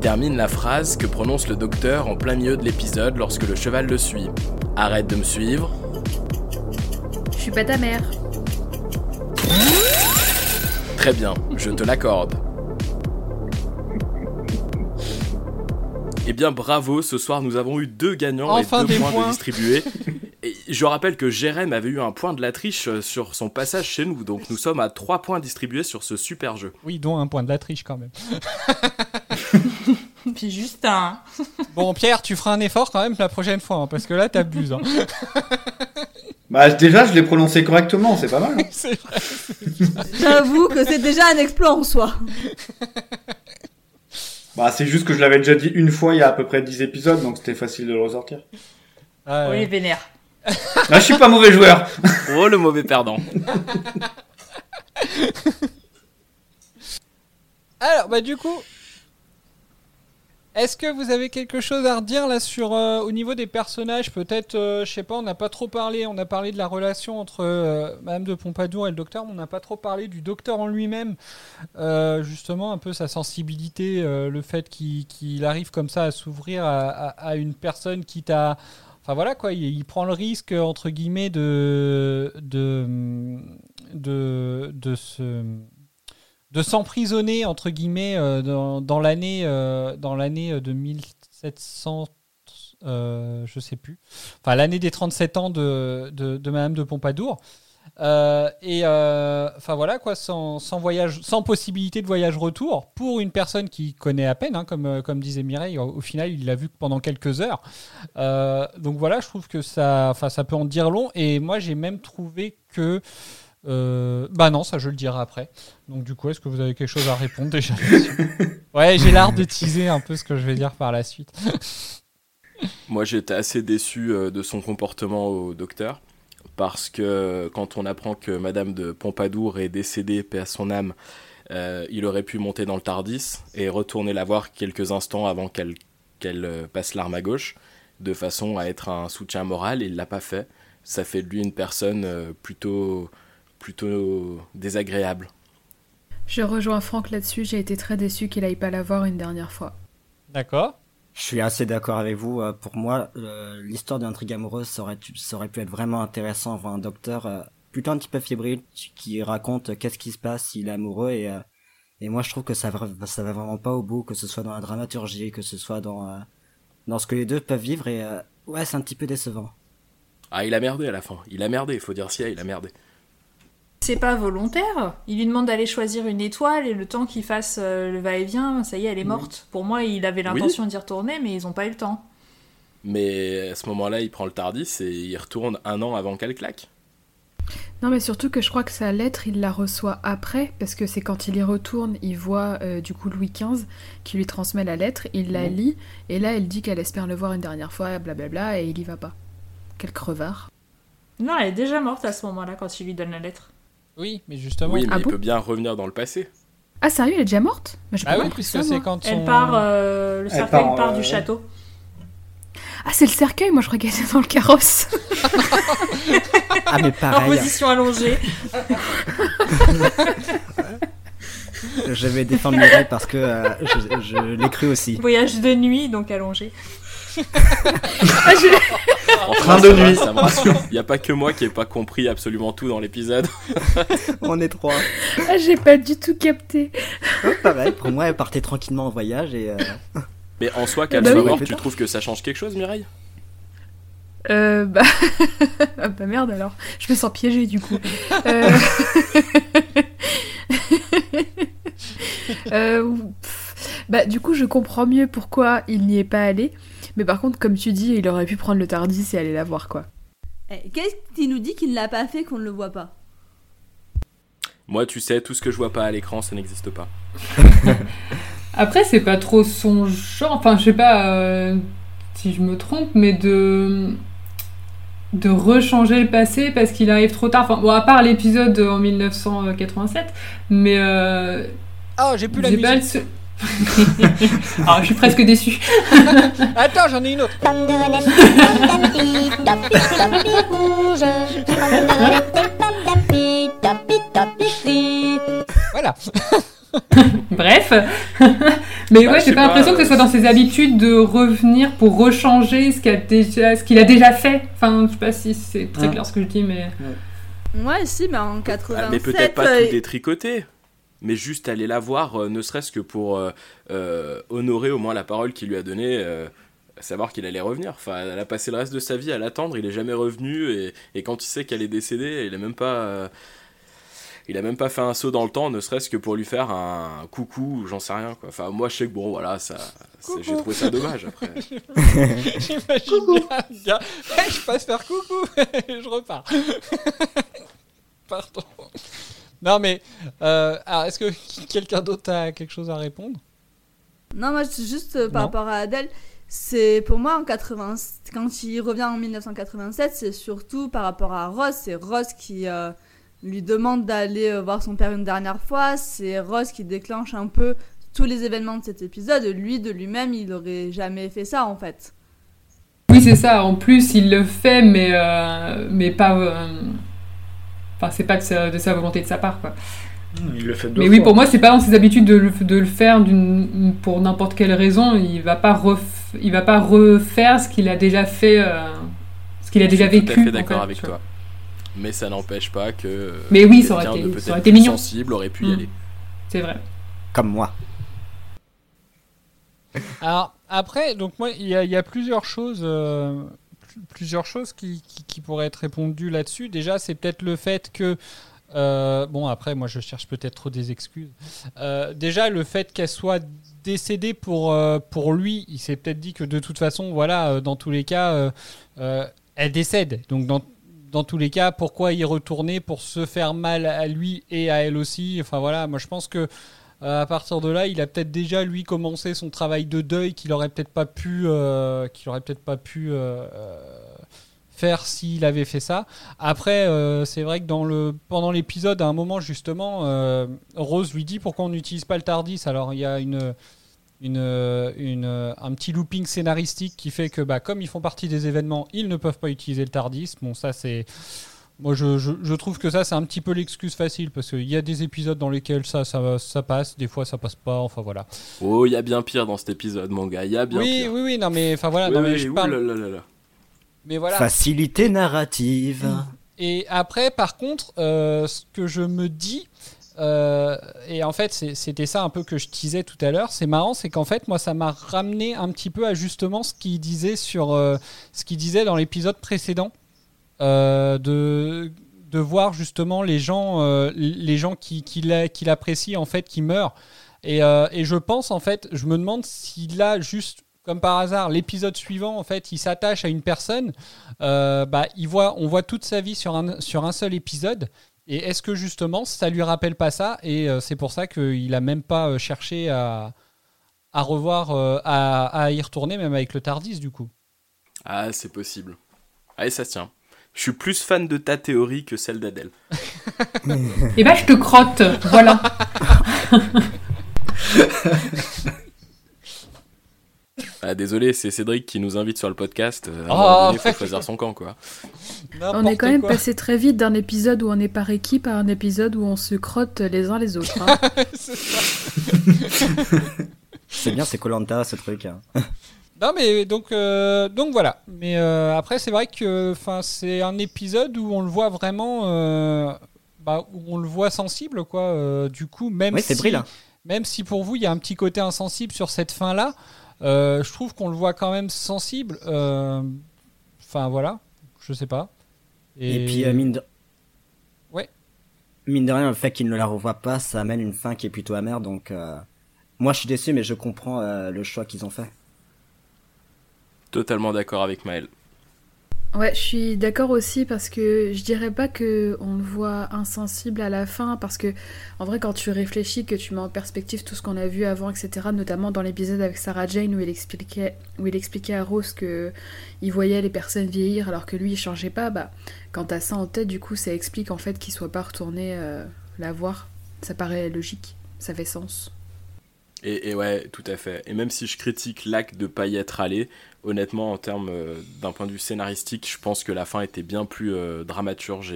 termine la phrase que prononce le docteur en plein milieu de l'épisode lorsque le cheval le suit. Arrête de me suivre. Je suis pas ta mère. Très bien, je te l'accorde. Eh bien bravo, ce soir nous avons eu deux gagnants Enfin et deux des points, points. de distribuer. Et je rappelle que Jérém avait eu un point de la triche euh, sur son passage chez nous, donc nous sommes à trois points distribués sur ce super jeu. Oui, dont un point de la triche quand même. Puis juste un. Bon, Pierre, tu feras un effort quand même la prochaine fois, hein, parce que là, t'abuses. Hein. Bah déjà, je l'ai prononcé correctement, c'est pas mal. hein. c'est vrai. J'avoue que c'est déjà un exploit en soi. Bah c'est juste que je l'avais déjà dit une fois il y a à peu près 10 épisodes, donc c'était facile de le ressortir. Ah, On ouais. les vénère. Ah, je suis pas mauvais joueur. Oh le mauvais perdant. Alors, bah du coup, est-ce que vous avez quelque chose à redire là sur euh, au niveau des personnages? Peut-être, euh, je sais pas, on n'a pas trop parlé. On a parlé de la relation entre euh, Madame de Pompadour et le docteur, mais on n'a pas trop parlé du docteur en lui-même. Euh, justement, un peu sa sensibilité, le fait qu'il arrive comme ça à s'ouvrir à, une personne qui t'a Enfin voilà quoi, il, il prend le risque entre guillemets de de de, de se de s'emprisonner entre guillemets euh, dans, dans l'année euh, dans l'année de 1700 euh, je sais plus. Enfin l'année des 37 ans de, de, Madame de Pompadour. Euh, et euh, enfin voilà quoi sans, sans voyage sans possibilité de voyage retour pour une personne qui connaît à peine hein, comme euh, comme disait Mireille. Au, final il l'a vu pendant quelques heures. Euh, donc voilà je trouve que ça ça peut en dire long. Et moi j'ai même trouvé que euh, bah non, ça je le dirai après. Donc du coup, est-ce que vous avez quelque chose à répondre déjà Ouais, j'ai l'art de teaser un peu ce que je vais dire par la suite. Moi, j'étais assez déçu euh, de son comportement au docteur. Parce que quand on apprend que Madame de Pompadour est décédée, paix à son âme, euh, il aurait pu monter dans le Tardis et retourner la voir quelques instants avant qu'elle qu'elle passe l'arme à gauche, de façon à être un soutien moral, il l'a pas fait. Ça fait de lui une personne plutôt, plutôt désagréable. Je rejoins Franck là-dessus, j'ai été très déçu qu'il aille pas la voir une dernière fois. D'accord. Je suis assez d'accord avec vous. euh, Pour moi, euh, l'histoire d'intrigue amoureuse, ça aurait, ça aurait pu être vraiment intéressant. Voir un docteur euh, plutôt un petit peu fébrile qui raconte qu'est-ce qui se passe s'il est amoureux. Et, et moi, je trouve que ça va, ça va vraiment pas au bout, que ce soit dans la dramaturgie, que ce soit dans, dans ce que les deux peuvent vivre. Et ouais, c'est un petit peu décevant. Ah, il a merdé à la fin. Il a merdé, il faut dire si, il a merdé. C'est pas volontaire. Il lui demande d'aller choisir une étoile et le temps qu'il fasse euh, le va-et-vient, ça y est, elle est morte. Pour moi, il avait l'intention d'y retourner, mais ils ont pas eu le temps. Mais à ce moment-là, il prend le Tardis et il retourne un an avant qu'elle claque. Non, mais surtout que je crois que sa lettre, il la reçoit après, parce que c'est quand il y retourne, il voit euh, du coup Louis XV qui lui transmet la lettre, il la Mhm. lit, et là, elle dit qu'elle espère le voir une dernière fois, blablabla, et il y va pas. Quel crevard. Non, elle est déjà morte à ce moment-là quand il lui donne la lettre. Oui, mais justement. Oui, mais Ah il bon peut bien revenir dans le passé. Ah, sérieux, elle est déjà morte? Ah pas oui, compris puisque ça, c'est quand Elle son- part, euh, le cercueil part, part, euh, du château. Ah, c'est le cercueil, moi je crois qu'elle était dans le carrosse. Ah, mais En pareil. position allongée. je vais défendre Mireille parce que euh, je, je l'ai cru aussi. Voyage de nuit, donc allongé. Ah, En Train de nuit. Ça me rassure. Il n'y a pas que moi qui n'ai pas compris absolument tout dans l'épisode. On est trois. Ah, j'ai pas du tout capté. Pareil, pour moi, elle partait tranquillement en voyage et. euh, Mais en soi, qu'elle bah soit oui. morte, tu trouves que ça change quelque chose, Mireille? Euh, bah... ah bah merde alors, je me sens piégée du coup. Euh... Euh, Bah du coup je comprends mieux pourquoi il n'y est pas allé. Mais par contre comme tu dis, il aurait pu prendre le Tardis et aller la voir quoi. Eh, Qu'est-ce qui nous dit qu'il ne l'a pas fait qu'on ne le voit pas? Moi, tu sais, tout ce que je vois pas à l'écran, ça n'existe pas. Après, c'est pas trop son genre. Enfin, je sais pas euh, si je me trompe, mais de de rechanger le passé parce qu'il arrive trop tard. Enfin, bon, à part l'épisode en 1987, mais euh, Ah, j'ai plus la j'ai pas le musique. Se- Ah, je suis presque déçue. Attends, j'en ai une autre. Voilà. Bref. mais Bah, ouais, j'ai pas l'impression que ce soit dans ses habitudes de revenir pour rechanger ce qu'il a déjà, ce qu'il a déjà fait. Enfin, je sais pas si c'est très clair ce que je dis, mais. Ouais, si, mais en 87. Ah, mais peut-être pas euh, tout détricoter. Mais juste aller la voir, euh, ne serait-ce que pour euh, euh, honorer au moins la parole qu'il lui a donnée, euh, savoir qu'il allait revenir. Enfin, elle a passé le reste de sa vie à l'attendre, il est jamais revenu, et, et quand il sait qu'elle est décédée, il a même pas. euh, il a même pas fait un saut dans le temps, ne serait-ce que pour lui faire un coucou, ou j'en sais rien quoi. Enfin, moi je sais que bon, voilà, ça, j'ai trouvé ça dommage après. J'imagine bien. Hey, je passe faire coucou et je repars. Pardon. Non mais, euh, alors est-ce que quelqu'un d'autre a quelque chose à répondre? Non, moi, c'est juste euh, par Non. rapport à Adèle. C'est pour moi en 80, quand il revient en 1987, c'est surtout par rapport à Ross. C'est Ross qui euh, lui demande d'aller voir son père une dernière fois. C'est Ross qui déclenche un peu tous les événements de cet épisode. Lui, de lui-même, il aurait jamais fait ça en fait. Oui, c'est ça. En plus, il le fait, mais, euh, mais pas. Enfin, c'est pas de sa, de sa volonté de sa part, quoi. Il le fait deux Mais oui, pour moi, c'est pas dans ses habitudes de le, de le faire pour n'importe quelle raison. Il va pas ref- il va pas refaire ce qu'il a déjà fait, euh, ce qu'il a déjà Je suis vécu. tout à fait en d'accord fait, avec toi. Mais ça n'empêche pas que. euh, Mais oui, ça aurait été- de ça aurait été mignon. sensible aurait pu y Mm. aller. C'est vrai. Comme moi. Alors après, donc moi, il y, a- il y a plusieurs choses, euh, plusieurs choses qui, pourraient être répondues là-dessus. Déjà, c'est peut-être le fait que euh, bon, après, moi, je cherche peut-être trop des excuses. Euh, déjà, le fait qu'elle soit décédée pour euh, pour lui, il s'est peut-être dit que de toute façon, voilà, dans tous les cas, elle décède. Donc dans dans tous les cas, pourquoi y retourner pour se faire mal à lui et à elle aussi? Enfin voilà, moi je pense que euh, à partir de là, il a peut-être déjà lui commencé son travail de deuil qu'il aurait peut-être pas pu, euh, qu'il aurait peut-être pas pu euh, euh, faire s'il avait fait ça. Après, c'est vrai que pendant l'épisode, à un moment justement, Rose lui dit pourquoi on n'utilise pas le Tardis. Alors il y a un petit looping scénaristique qui fait que bah, comme ils font partie des événements, ils ne peuvent pas utiliser le Tardis. Bon, ça c'est moi, je, je- je trouve que ça, c'est un petit peu l'excuse facile parce qu'il y a des épisodes dans lesquels ça, ça, ça passe, des fois ça passe pas, enfin voilà. Oh, il y a bien pire dans cet épisode, mon gars. Il y a bien oui, pire. oui, oui, non mais, enfin voilà, Oui, non, mais oui, je parle. là là là là. Mais voilà. Facilité narrative. Et après, par contre, euh, ce que je me dis, euh, et en fait, c'était ça un peu que je teasais tout à l'heure. C'est marrant, c'est qu'en fait, moi, ça m'a ramené un petit peu à justement ce qu'il disait sur euh, ce qu'il disait dans l'épisode précédent, euh, de de voir justement les gens, euh, les gens qui, qui l'a- qui l'apprécient en fait, qui meurent. Et, euh, et je pense en fait, je me demande s'il a juste comme par hasard, l'épisode suivant, en fait, il s'attache à une personne, euh, bah, il voit, on voit toute sa vie sur un, sur un seul épisode. Et est-ce que justement, ça lui rappelle pas ça? Et c'est pour ça qu'il a même pas cherché à, à revoir, à, à y retourner, même avec le Tardis, du coup. Ah, c'est possible. Allez, ça se tient. Je suis plus fan de ta théorie que celle d'Adèle. Et bah, je te crotte, voilà. Ah, désolé, c'est Cédric qui nous invite sur le podcast. Euh, À un Oh, moment donné, faut choisir son camp, quoi. On est quand même passé très vite d'un épisode où on est par équipe à un épisode où on se crotte les uns les autres. hein. C'est bien, c'est Colanta ce truc. hein. Non mais donc euh, donc voilà. Mais euh, après c'est vrai que enfin c'est un épisode où on le voit vraiment euh, bah, où on le voit sensible quoi. euh, du coup même Oui, si brillant. même si pour vous il y a un petit côté insensible sur cette fin là, je trouve qu'on le voit quand même sensible. euh, Enfin voilà, je sais pas. Et, puis, euh, mine de... Ouais. Mine de rien, le fait qu'il ne la revoit pas, ça amène une fin qui est plutôt amère, donc... euh, Moi, je suis déçu, mais je comprends euh, le choix qu'ils ont fait. Totalement d'accord avec Maël. Ouais, je suis d'accord aussi parce que je dirais pas que on le voit insensible à la fin parce que en vrai quand tu réfléchis que tu mets en perspective tout ce qu'on a vu avant etc notamment dans l'épisode avec Sarah Jane où il expliquait où il expliquait à Rose que il voyait les personnes vieillir alors que lui il changeait pas bah quand t'as ça en tête du coup ça explique en fait qu'il soit pas retourné euh, la voir ça paraît logique ça fait sens Et, et ouais, tout à fait. Et même si je critique l'acte de pas y être allé, honnêtement, en termes euh, d'un point de vue scénaristique, je pense que la fin était bien plus euh, dramaturge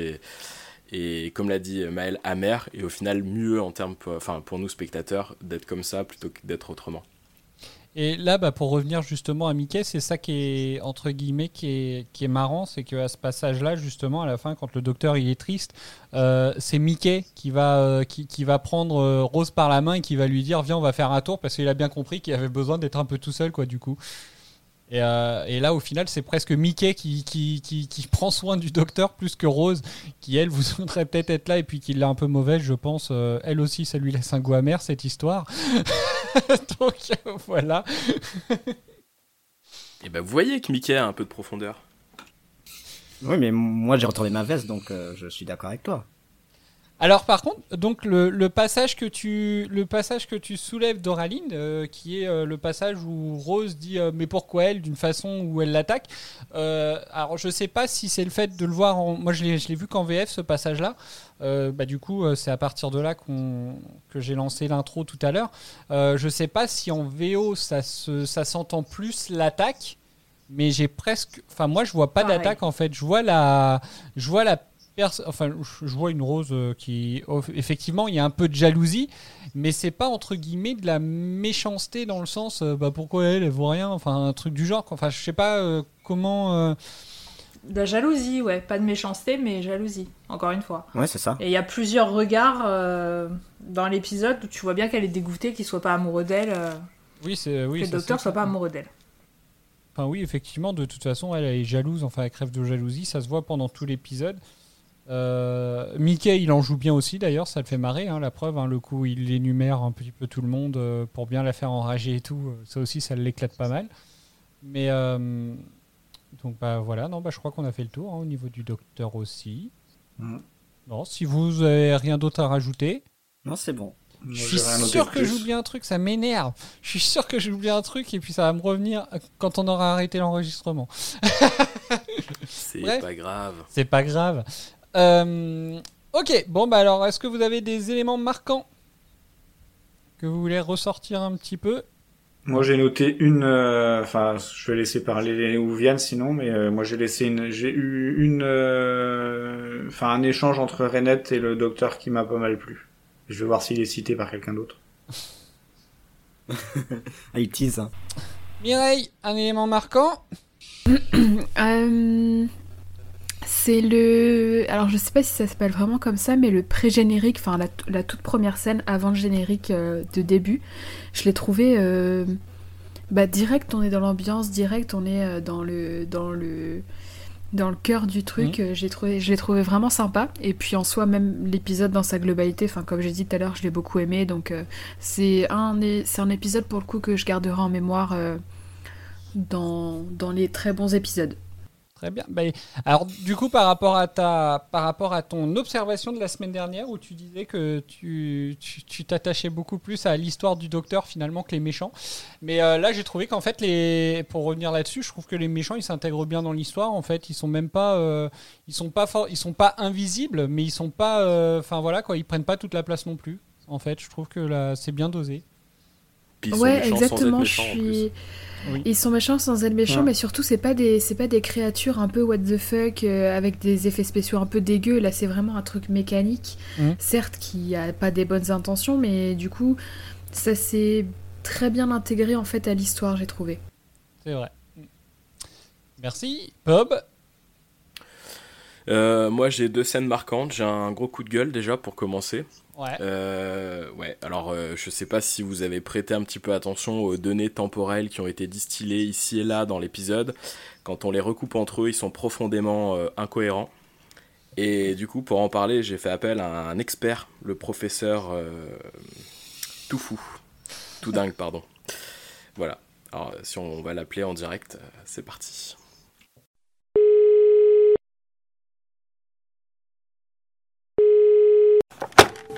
et, comme l'a dit Maël, amère, et au final mieux en termes, enfin pour nous spectateurs, d'être comme ça plutôt que d'être autrement. Et là, bah, pour revenir justement à Mickey, c'est ça qui est entre guillemets qui est, qui est marrant, c'est qu'à ce passage-là, justement, à la fin, quand le docteur il est triste, euh, c'est Mickey qui va euh, qui, va prendre euh, Rose par la main et qui va lui dire viens, on va faire un tour parce qu'il a bien compris qu'il avait besoin d'être un peu tout seul, quoi, du coup. Et, euh, et là, au final, c'est presque Mickey qui, qui, qui, qui prend soin du docteur plus que Rose, qui elle voudrait peut-être être là et puis qui l'a un peu mauvaise, je pense. Euh, elle aussi, ça lui laisse un goût amer cette histoire. Donc euh, voilà. Et ben vous voyez que Mickey a un peu de profondeur. Oui, mais moi, j'ai retourné ma veste, donc euh, je suis d'accord avec toi. Alors par contre, donc le, le passage que tu le passage que tu soulèves d'Oraline, euh, qui est euh, le passage où Rose dit euh, mais pourquoi elle d'une façon où elle l'attaque. alors je sais pas si c'est le fait de le voir. En, moi je l'ai je l'ai vu qu'en VF ce passage-là. Euh, bah du coup c'est à partir de là qu'on que j'ai lancé l'intro tout à l'heure. Je sais pas si en VO ça se ça s'entend plus l'attaque. Mais j'ai presque, enfin moi je vois pas Pareil. d'attaque en fait. Je vois la, je vois la enfin je vois une rose euh, qui, oh, effectivement il y a un peu de jalousie, mais c'est pas entre guillemets de la méchanceté dans le sens, euh, bah pourquoi elle, elle vaut rien, enfin un truc du genre. quoi. Enfin je sais pas euh, comment. euh, De la jalousie, ouais. Pas de méchanceté, mais jalousie, encore une fois. Ouais, c'est ça. Et il y a plusieurs regards euh, dans l'épisode où tu vois bien qu'elle est dégoûtée qu'il soit pas amoureux d'elle. euh, Oui c'est, oui. que le docteur soit pas amoureux d'elle. Enfin oui, effectivement, de toute façon, elle, elle est jalouse, enfin elle crève de jalousie, ça se voit pendant tout l'épisode. Euh, Mickey, il en joue bien aussi d'ailleurs, ça le fait marrer, hein, la preuve, hein, le coup il énumère un petit peu tout le monde euh, pour bien la faire enrager et tout, euh, ça aussi ça l'éclate pas mal. Mais euh, donc bah voilà, non, bah, je crois qu'on a fait le tour hein, au niveau du docteur aussi. Non, si vous avez rien d'autre à rajouter. Non, c'est bon. Moi, Je suis sûr que j'oublie un truc, ça m'énerve. Je suis sûr que j'ai oublié un truc et puis ça va me revenir quand on aura arrêté l'enregistrement. C'est pas grave. C'est pas grave. Euh, ok, bon bah alors, est-ce que vous avez des éléments marquants que vous voulez ressortir un petit peu? Moi j'ai noté une, euh, enfin je vais laisser parler Ouviane sinon, mais euh, moi j'ai laissé une, j'ai eu une, euh, enfin un échange entre Renette et le docteur qui m'a pas mal plu. Je vais voir s'il est cité par quelqu'un d'autre. Ah, il tease. hein. Mireille, un élément marquant? Euh, c'est le. Alors, je sais pas si ça s'appelle vraiment comme ça, mais le pré-générique, enfin la, la toute première scène avant le générique euh, de début, je l'ai trouvé. euh, Bah, direct, on est dans l'ambiance, direct, on est euh, dans le. Dans le dans le cœur du truc, euh, j'ai trouvé, je l'ai trouvé vraiment sympa. Et puis en soi, même l'épisode dans sa globalité, enfin comme j'ai dit tout à l'heure, je l'ai beaucoup aimé. Donc euh, c'est un, c'est un épisode pour le coup que je garderai en mémoire dans, dans les très bons épisodes. Très bien. Bah, alors, du coup, par rapport, à ta, par rapport à ton observation de la semaine dernière, où tu disais que tu tu- tu t'attachais beaucoup plus à l'histoire du docteur finalement que les méchants. Mais euh, là, j'ai trouvé qu'en fait, les, pour revenir là-dessus, je trouve que les méchants, ils s'intègrent bien dans l'histoire. En fait, ils sont même pas, euh, ils sont pas, for- ils sont pas invisibles, mais ils sont pas, euh, enfin voilà quoi, ils prennent pas toute la place non plus. En fait, je trouve que là, c'est bien dosé. Puis ils sont ouais, méchants sans être exactement. Je méchants, en plus. Oui. Ils sont méchants sans être méchants, Ouais. mais surtout c'est pas des c'est pas des créatures un peu what the fuck euh, avec des effets spéciaux un peu dégueux. Là, c'est vraiment un truc mécanique, Mhm. certes qui a pas des bonnes intentions, mais du coup, ça s'est très bien intégré en fait à l'histoire, j'ai trouvé. C'est vrai. Merci. Bob Euh, moi, j'ai deux scènes marquantes. J'ai un gros coup de gueule déjà pour commencer. Ouais. Euh, ouais. Alors, euh, je sais pas si vous avez prêté un petit peu attention aux données temporelles qui ont été distillées ici et là dans l'épisode. Quand on les recoupe entre eux, ils sont profondément euh, incohérents. Et du coup, pour en parler, j'ai fait appel à un expert, le professeur tout fou, tout dingue, pardon. Voilà. Alors, si on va l'appeler en direct, c'est parti.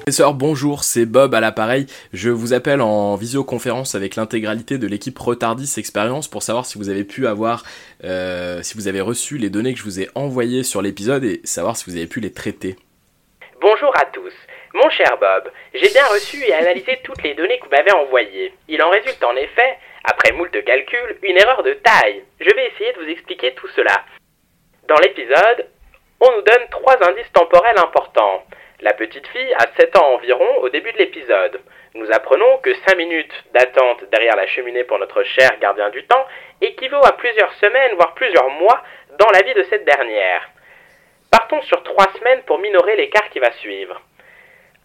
Professeur, bonjour, c'est Bob à l'appareil. Je vous appelle en visioconférence avec l'intégralité de l'équipe Retardis Expérience pour savoir si vous avez pu avoir, euh, si vous avez reçu les données que je vous ai envoyées sur l'épisode et savoir si vous avez pu les traiter. Bonjour à tous. Mon cher Bob, j'ai bien reçu et analysé toutes les données que vous m'avez envoyées. Il en résulte en effet, après moult calculs, une erreur de taille. Je vais essayer de vous expliquer tout cela. Dans l'épisode, on nous donne trois indices temporels importants. La petite fille a 7 ans environ au début de l'épisode. Nous apprenons que 5 minutes d'attente derrière la cheminée pour notre cher gardien du temps équivaut à plusieurs semaines, voire plusieurs mois dans la vie de cette dernière. Partons sur 3 semaines pour minorer l'écart qui va suivre.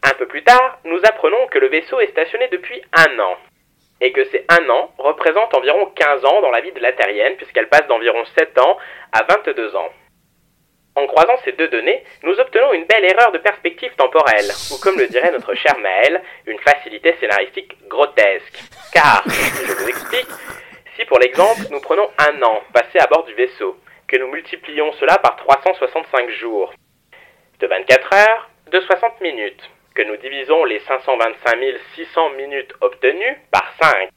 Un peu plus tard, nous apprenons que le vaisseau est stationné depuis un an. Et que ces un an représentent environ 15 ans dans la vie de la terrienne, puisqu'elle passe d'environ 7 ans à 22 ans. En croisant ces deux données, nous obtenons une belle erreur de perspective temporelle, ou comme le dirait notre cher Maël, une facilité scénaristique grotesque. Car, je vous explique, si pour l'exemple nous prenons un an passé à bord du vaisseau, que nous multiplions cela par 365 jours, de 24 heures, de 60 minutes, que nous divisons les 525 600 minutes obtenues par 5,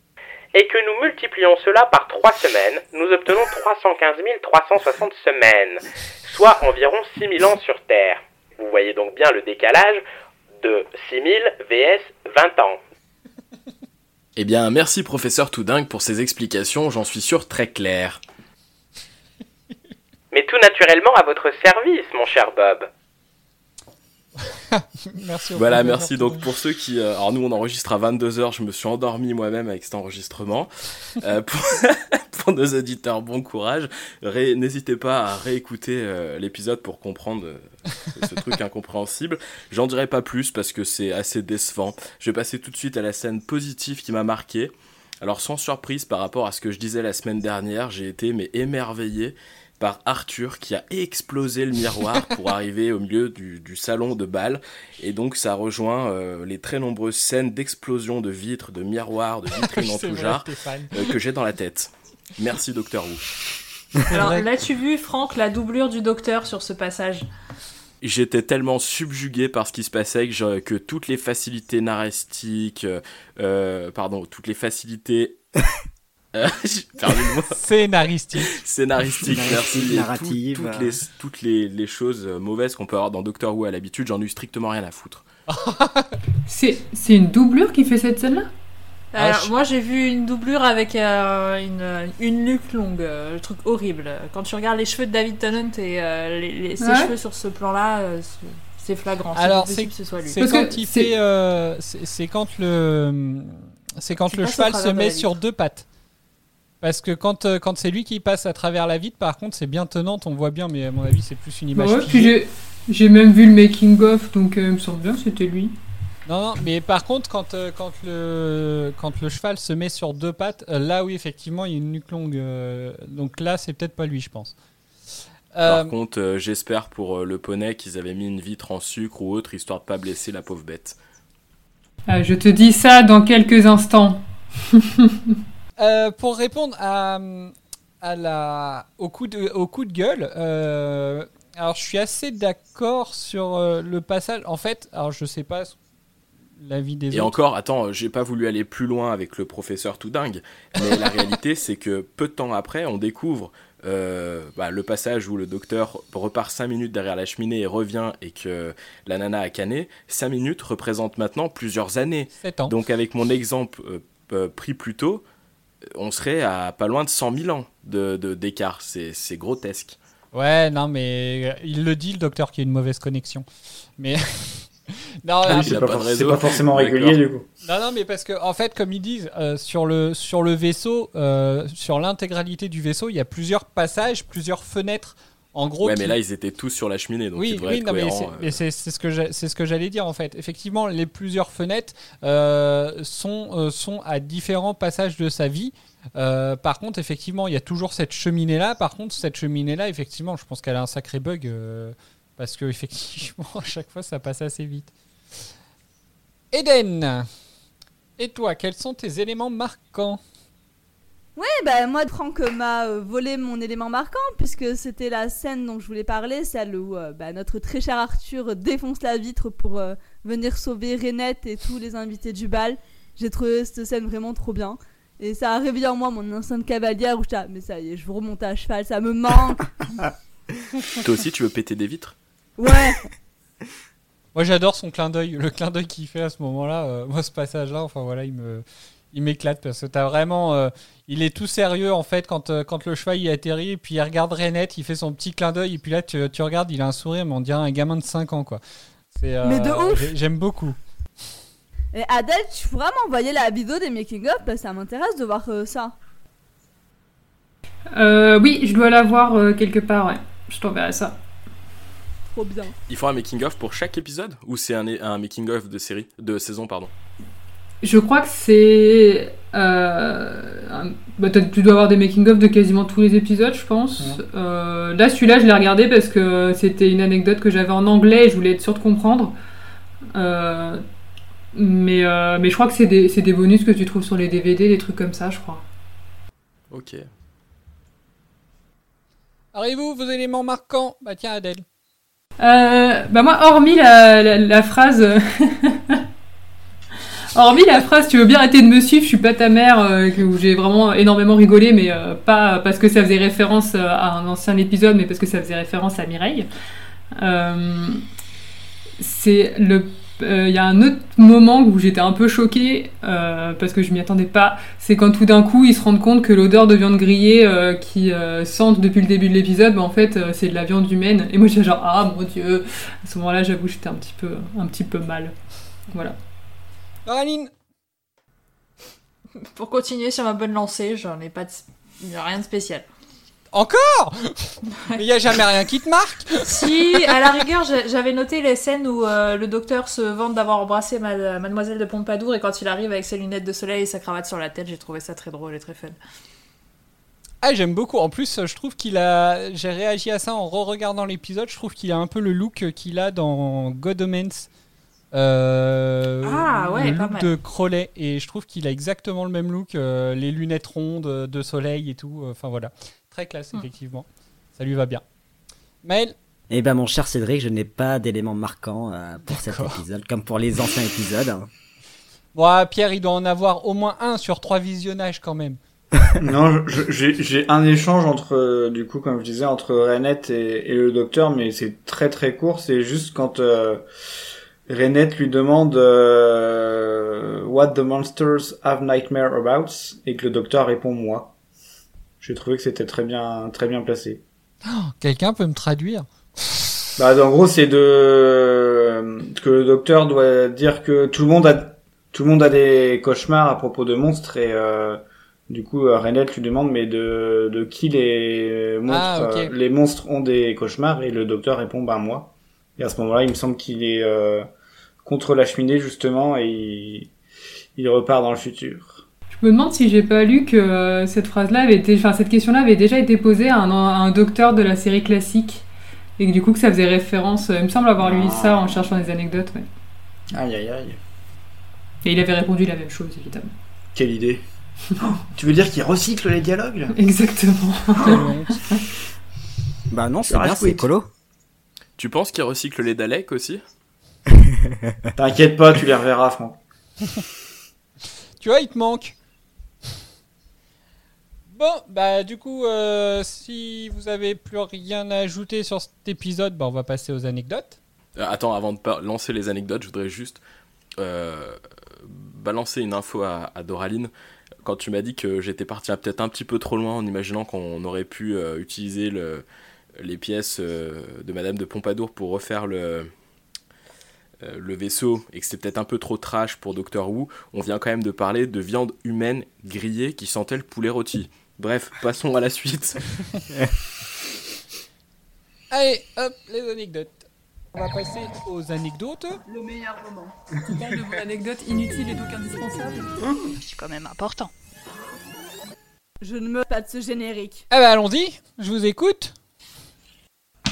et que nous multiplions cela par 3 semaines, nous obtenons 315 360 semaines, soit environ 6000 ans sur Terre. Vous voyez donc bien le décalage de 6000 vs 20 ans. Eh bien, merci professeur tout dingue pour ces explications, j'en suis sûr très claires. Mais tout naturellement à votre service, mon cher Bob. merci. Voilà, merci. Donc pour ceux qui... euh, alors nous, on enregistre à 22h, je me suis endormi moi-même avec cet enregistrement. Euh, pour... pour nos auditeurs, bon courage. N'hésitez pas à réécouter euh, l'épisode pour comprendre ce, ce truc incompréhensible. J'en dirai pas plus parce que c'est assez décevant. Je vais passer tout de suite à la scène positive qui m'a marqué. Alors sans surprise par rapport à ce que je disais la semaine dernière, j'ai été mais émerveillé par Arthur qui a explosé le miroir pour arriver au milieu du, du salon de bal. Et donc ça rejoint euh, les très nombreuses scènes d'explosion de vitres, de miroirs, de vitrines en tout genre euh, que j'ai dans la tête. Merci Docteur Wu. Alors, l'as-tu vu, Franck, la doublure du docteur sur ce passage? J'étais tellement subjugué par ce qui se passait que, je- que toutes les facilités narrastiques, euh, pardon, toutes les facilités... Euh. Scénaristique. Scénaristique, merci. Et tout- narrative, toutes euh. les, toutes les, les choses euh, mauvaises qu'on peut avoir dans Doctor Who à l'habitude, j'en ai eu strictement rien à foutre. C'est c'est une doublure qui fait cette scène-là? Alors, moi j'ai vu une doublure avec euh, une, une nuque longue, euh, le truc horrible. Quand tu regardes les cheveux de David Tennant et euh, les, les- ses Ouais. cheveux sur ce plan-là, euh, c'est- flagrant. C'est Alors c'est ce soit lui. c'est quand il fait euh, c'est quand le c'est quand le cheval se met sur deux pattes. Parce que quand, euh, quand c'est lui qui passe à travers la vitre, par contre, c'est bien tenant, on voit bien, mais à mon avis, c'est plus une image. Ouais, figée. puis j'ai- j'ai même vu le making-of, donc euh, il me semble bien que c'était lui. Non, non, mais par contre, quand, euh, quand, le, quand le cheval se met sur deux pattes, euh, là, oui, effectivement, il y a une nuque longue. euh, donc là, c'est peut-être pas lui, je pense. Euh, Par contre, euh, j'espère pour euh, le poney qu'ils avaient mis une vitre en sucre ou autre, histoire de pas blesser la pauvre bête. Ah, je te dis ça dans quelques instants. Euh, pour répondre à, à la, au, coup de, au coup de gueule, euh, alors je suis assez d'accord sur euh, le passage. En fait, alors je sais pas l'avis des Et autres. encore, attends, j'ai pas voulu aller plus loin avec le professeur tout dingue, mais la réalité c'est que peu de temps après, on découvre euh, bah, le passage où le docteur repart 5 minutes derrière la cheminée et revient et que la nana a canné. 5 minutes représentent maintenant plusieurs années. Ans. Donc avec mon exemple euh, euh, pris plus tôt, on serait à pas loin de 100 000 ans de, de- d'écart. C'est, c'est grotesque. Ouais, non, mais euh, il le dit, le docteur, qu'il y a une mauvaise connexion. Mais Non, Ah c'est pas, forcément régulier du coup. Non, non, mais parce que en fait, comme ils disent, euh, sur le sur le vaisseau, euh, sur l'intégralité du vaisseau, il y a plusieurs passages, plusieurs fenêtres. En gros, ouais, mais là, ils étaient tous sur la cheminée, donc oui, oui, non, mais c'est- euh. ce que j'allais dire en fait. Effectivement, les plusieurs fenêtres euh, sont euh, sont à différents passages de sa vie. Euh, par contre, effectivement, il y a toujours cette cheminée là. Par contre, cette cheminée là, effectivement, je pense qu'elle a un sacré bug parce que effectivement, à chaque fois, ça passe assez vite. Eden, et toi, quels sont tes éléments marquants? Ouais, bah moi, Franck m'a euh, volé mon élément marquant, puisque c'était la scène dont je voulais parler, celle où euh, bah, notre très cher Arthur défonce la vitre pour euh, venir sauver Renette et tous les invités du bal. J'ai trouvé cette scène vraiment trop bien. Et ça a réveillé en moi mon instinct de cavalière où j'étais, ah, mais ça y est, je veux remonter à cheval, ça me manque. Toi aussi, tu veux péter des vitres? Ouais. Moi, j'adore son clin d'œil, le clin d'œil qu'il fait à ce moment-là. euh, moi, ce passage-là, enfin voilà, il me, il m'éclate parce que t'as vraiment, euh, il est tout sérieux en fait quand, euh, quand le cheval il atterrit et puis il regarde Renette, il fait son petit clin d'œil et puis là tu, tu regardes, il a un sourire, mais on dirait un gamin de 5 ans quoi. C'est, euh, Mais de ouf j'ai- J'aime beaucoup. Et Adèle, tu pourras m'envoyer la vidéo des making-of, parce que ça m'intéresse de voir euh, ça. Euh, oui, je dois l'avoir euh, quelque part, ouais. Je t'enverrai ça. Trop bien. Il faut un making-of pour chaque épisode Ou c'est un, un making-of de série De saison, pardon? Je crois que c'est. euh, un- bah, tu dois avoir des making-of de quasiment tous les épisodes, je pense. Euh, là, celui-là, je l'ai regardé parce que c'était une anecdote que j'avais en anglais et je voulais être sûre de comprendre. Euh, mais, euh, mais je crois que c'est des, c'est des bonus que tu trouves sur les DVD, des trucs comme ça, je crois. Ok. Arrivez-vous, vos éléments marquants? Bah tiens, Adèle. Euh, bah moi, hormis la, la, la phrase... hormis la phrase « tu veux bien arrêter de me suivre, je suis pas ta mère euh, où j'ai vraiment énormément rigolé, mais euh, pas parce que ça faisait référence euh, à un ancien épisode, mais parce que ça faisait référence à Mireille. Euh, c'est le... euh, Il y a un autre moment où j'étais un peu choquée, euh, parce que je m'y attendais pas, c'est quand tout d'un coup ils se rendent compte que l'odeur de viande grillée euh, qui euh, sentent depuis le début de l'épisode, bah, en fait euh, c'est de la viande humaine. Et moi j'étais genre ah mon dieu. À ce moment-là j'avoue j'étais un petit peu un petit peu mal. Voilà. Coraline Pour continuer sur ma bonne lancée, j'en ai pas de... rien de spécial. Encore? Mais il y a jamais rien qui te marque? Si, à la rigueur, j'avais noté les scènes où euh, le docteur se vante d'avoir embrassé ma- mademoiselle de Pompadour et quand il arrive avec ses lunettes de soleil et sa cravate sur la tête, j'ai trouvé ça très drôle et très fun. Ah, j'aime beaucoup. En plus, je trouve qu'il a. J'ai réagi à ça en re-regardant l'épisode. Je trouve qu'il a un peu le look qu'il a dans God Omens. Euh, Ah, ouais, le pas look mal. de Crowley. Et je trouve qu'il a exactement le même look. euh, les lunettes rondes euh, de soleil et tout. Enfin voilà. Très classe, Hmm. effectivement. Ça lui va bien. Maël Eh ben, mon cher Cédric, je n'ai pas d'éléments marquants euh, pour cet épisode, comme pour les anciens épisodes. Bon, ah, Pierre, il doit en avoir au moins un sur trois visionnages quand même. non, j'ai un échange entre, du coup, comme je disais, entre Renette et, et le docteur, mais c'est très très court. C'est juste quand euh, Renette lui demande euh, What the monsters have nightmare about? Et que le docteur répond moi. J'ai trouvé que c'était très bien, très bien placé. Oh, Quelqu'un peut me traduire? Bah, en gros, c'est de que le docteur doit dire que tout le monde a tout le monde a des cauchemars à propos de monstres et euh, du coup, euh, Renette lui demande mais de de qui les monstres Ah, euh, les monstres ont des cauchemars? Et le docteur répond bah moi. Et à ce moment-là, il me semble qu'il est euh, contre la cheminée justement et il, il repart dans le futur. Je me demande si j'ai pas lu que euh, cette phrase-là avait été, enfin cette question-là avait déjà été posée à un, à un docteur de la série classique et que du coup que ça faisait référence. euh, Il me semble avoir lu ça en cherchant des anecdotes. ouais. Aïe aïe aïe. Et il avait répondu la même chose évidemment. Quelle idée. tu veux dire qu'il recycle les dialogues? Exactement. Bah non, c'est bien, c'est écolo. Tu penses qu'il recycle les Daleks aussi? T'inquiète pas, tu les reverras, Franck. Tu vois, il te manque. Bon, bah du coup, euh, si vous avez plus rien à ajouter sur cet épisode, bah on va passer aux anecdotes. Euh, Attends, avant de lancer les anecdotes, je voudrais juste euh, balancer une info à, à Doraline. Quand tu m'as dit que j'étais parti un- peut-être un petit peu trop loin en imaginant qu'on aurait pu euh, utiliser le- les pièces euh, de Madame de Pompadour pour refaire le, euh, le vaisseau et que c'était peut-être un peu trop trash pour Doctor Who, on vient quand même de parler de viande humaine grillée qui sentait le poulet rôti. Bref, passons à la suite. Allez, hop, les anecdotes. On va passer aux anecdotes. Le meilleur moment. Tu parles de mon anecdote inutile et donc indispensable C'est quand même important. Je ne me pas de ce générique. Ah bah allons-y, je vous écoute.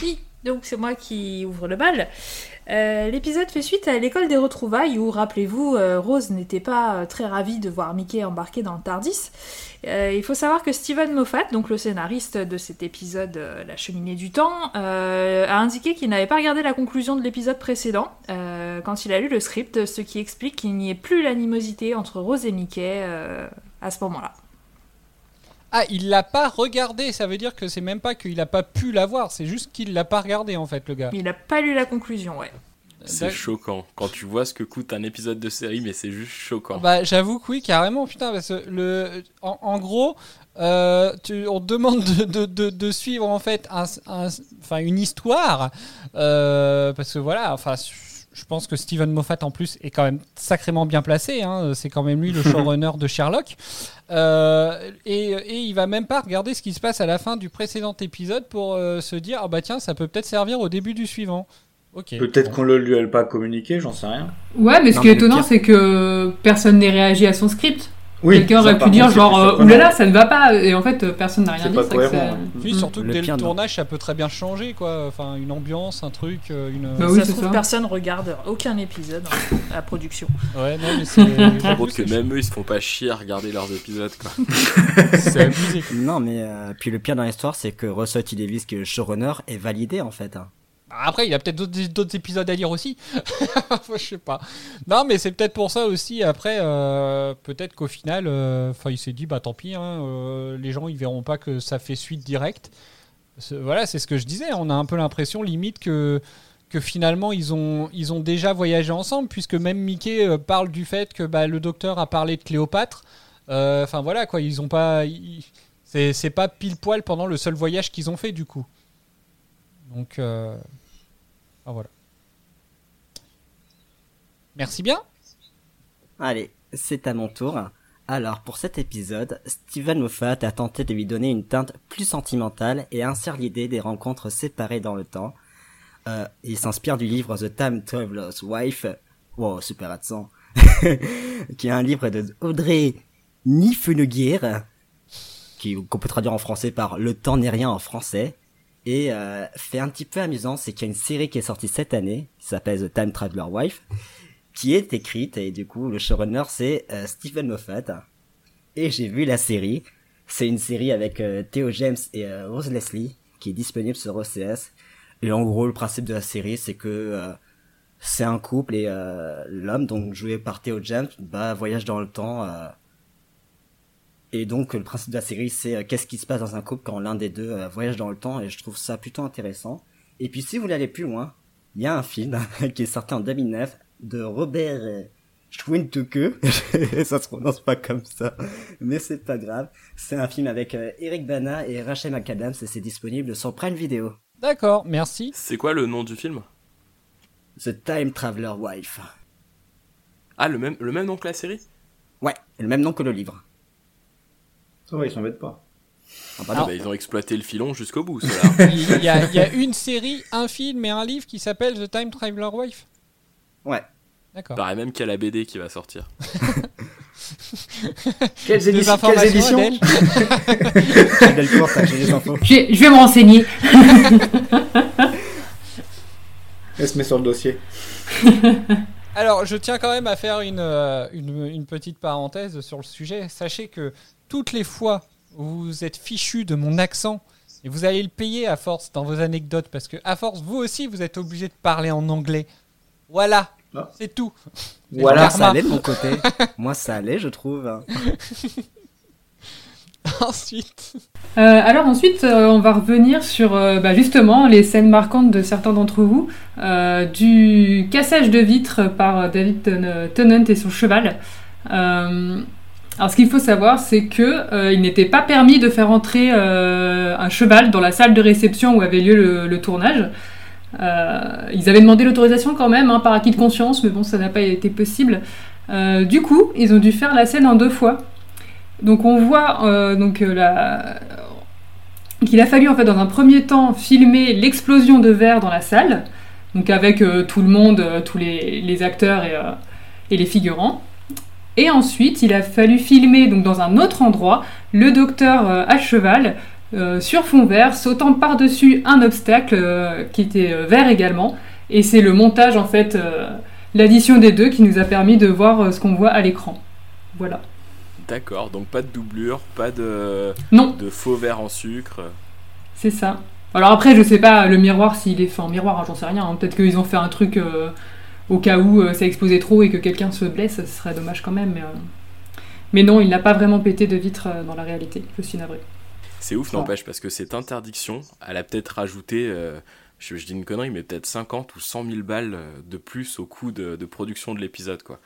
Oui, donc c'est moi qui ouvre le bal. Euh, L'épisode fait suite à l'école des retrouvailles où, rappelez-vous, euh, Rose n'était pas euh, très ravie de voir Mickey embarqué dans le Tardis. Il faut savoir que Steven Moffat, donc le scénariste de cet épisode La cheminée du temps, a indiqué qu'il n'avait pas regardé la conclusion de l'épisode précédent quand il a lu le script, ce qui explique qu'il n'y ait plus l'animosité entre Rose et Mickey à ce moment-là. Ah, il l'a pas regardé, ça veut dire que c'est même pas qu'il a pas pu la voir, c'est juste qu'il l'a pas regardé en fait, le gars. Il n'a pas lu la conclusion, ouais. C'est D'ac- choquant. Quand tu vois ce que coûte un épisode de série, mais c'est juste choquant. Bah, j'avoue que oui, carrément, putain, parce que le, en, en gros, euh, tu, on te demande de, de, de, de suivre en fait un, un- enfin, une histoire, euh, parce que voilà, enfin, je pense que Steven Moffat en plus est quand même sacrément bien placé, hein, c'est quand même lui le showrunner de Sherlock, Euh, et, et il va même pas regarder ce qui se passe à la fin du précédent épisode pour euh, se dire, ah bah tiens, ça peut peut-être servir au début du suivant. Ok. Peut-être qu'on le lui a pas communiqué, j'en sais rien. Ouais, mais ce Non, qui est étonnant, c'est que personne n'ait réagi à son script. Oui, Quelqu'un aurait pu dire genre, euh, oulala, ça ne va pas, et en fait, euh, personne n'a rien dit. pas que cohérent, c'est- Puis Mm. surtout que Le dès pire, le tournage, ça peut très bien changer, quoi. Enfin, une ambiance, un truc, euh, une. Bah oui, ça se c'est trouve, ça. personne regarde aucun épisode hein, à la production. Ouais, non, mais c'est. Je j'avoue, compte que même eux, ils se font pas chier à regarder leurs épisodes, quoi. C'est abusé. Non, mais euh, puis le pire dans l'histoire, c'est que Russell T. Davis, qui est le showrunner, est validé en fait. hein. Après, il y a peut-être d'autres- épisodes à lire aussi. je sais pas. Non, mais c'est peut-être pour ça aussi. Après, euh, peut-être qu'au final, euh, il s'est dit, bah tant pis, hein, euh, les gens ils verront pas que ça fait suite directe. Voilà, c'est ce que je disais. On a un peu l'impression, limite, que que finalement ils ont ils ont déjà voyagé ensemble, puisque même Mickey euh, parle du fait que bah, le docteur a parlé de Cléopâtre. Enfin voilà quoi, ils ont pas. C'est pas pile poil pendant le seul voyage qu'ils ont fait du coup. Donc ah, voilà. Merci bien. Allez, c'est à mon tour. Alors, pour cet épisode, Steven Moffat a tenté de lui donner une teinte plus sentimentale et insère l'idée des rencontres séparées dans le temps. Euh, il s'inspire du livre The Time Traveler's Wife, wow, super accent, qui est un livre de Audrey Niffenegger, qui qu'on peut traduire en français par Le temps n'est rien en français. Et euh, fait un petit peu amusant, c'est qu'il y a une série qui est sortie cette année, qui s'appelle The Time Traveler Wife, qui est écrite, et du coup le showrunner c'est euh, Stephen Moffat. Et j'ai vu la série, c'est une série avec euh, Theo James et euh, Rose Leslie, qui est disponible sur OCS. Et en gros le principe de la série c'est que c'est un couple et l'homme, donc joué par Theo James, bah voyage dans le temps. Et donc le principe de la série c'est euh, qu'est-ce qui se passe dans un couple quand l'un des deux euh, voyage dans le temps et je trouve ça plutôt intéressant. Et puis si vous voulez aller plus loin, il y a un film qui est sorti en 2009 de Robert euh, Schwintuke. ça se prononce pas comme ça, mais c'est pas grave. C'est un film avec euh, Eric Bana et Rachel McAdams et c'est disponible sur Prime Video. D'accord, merci. C'est quoi le nom du film? The Time Traveler Wife. Ah, le même, le même nom que la série? Ouais, le même nom que le livre. Ça va, ils s'embêtent pas. Ah bah Ah bah, ils ont exploité le filon jusqu'au bout, ceux-là. Il y, a, il y a une série, un film et un livre qui s'appelle The Time Traveler Wife. Ouais. D'accord. Paraît même qu'il y a la BD qui va sortir. Quelles informations, quelles éditions Adèle Delcourt, t'as j'ai les infos. Je vais, je vais me renseigner. Elle se met sur le dossier. Alors, je tiens quand même à faire une, euh, une, une petite parenthèse sur le sujet. Sachez que toutes les fois où vous êtes fichu de mon accent, et vous allez le payer à force dans vos anecdotes, parce que à force, vous aussi, vous êtes obligé de parler en anglais. Voilà, Ah. c'est tout. Voilà, ça allait de mon côté. Moi, ça allait, je trouve. Ensuite. Euh, alors ensuite, euh, on va revenir sur euh, bah, justement les scènes marquantes de certains d'entre vous, euh, du cassage de vitres par David Ten- Tennant et son cheval. Alors ce qu'il faut savoir, c'est que euh, il n'était pas permis de faire entrer euh, un cheval dans la salle de réception où avait lieu le, tournage. Euh, ils avaient demandé l'autorisation quand même, hein, par acquis de conscience, mais bon, ça n'a pas été possible. Du coup, ils ont dû faire la scène en deux fois. Donc on voit donc qu'il a fallu en fait dans un premier temps filmer l'explosion de verre dans la salle, donc avec tout le monde, tous les, acteurs et les figurants. Et ensuite, il a fallu filmer donc dans un autre endroit le docteur euh, à cheval euh, sur fond vert, sautant par-dessus un obstacle euh, qui était vert également. Et c'est le montage en fait, l'addition des deux qui nous a permis de voir ce qu'on voit à l'écran. Voilà. D'accord, donc pas de doublure, pas de, Non. de faux verre en sucre. C'est ça. Alors après, je sais pas le miroir s'il est fait en miroir, hein, j'en sais rien. hein. Peut-être qu'ils ont fait un truc au cas où euh, ça explosait trop et que quelqu'un se blesse, ce serait dommage quand même. Mais, euh, mais non, il n'a pas vraiment pété de vitre euh, dans la réalité. Je suis navrée. C'est ouf, n'empêche, parce que cette interdiction, elle a peut-être rajouté, euh, je, je dis une connerie, mais peut-être 50 ou 100 000 balles de plus au coût de, de production de l'épisode, quoi.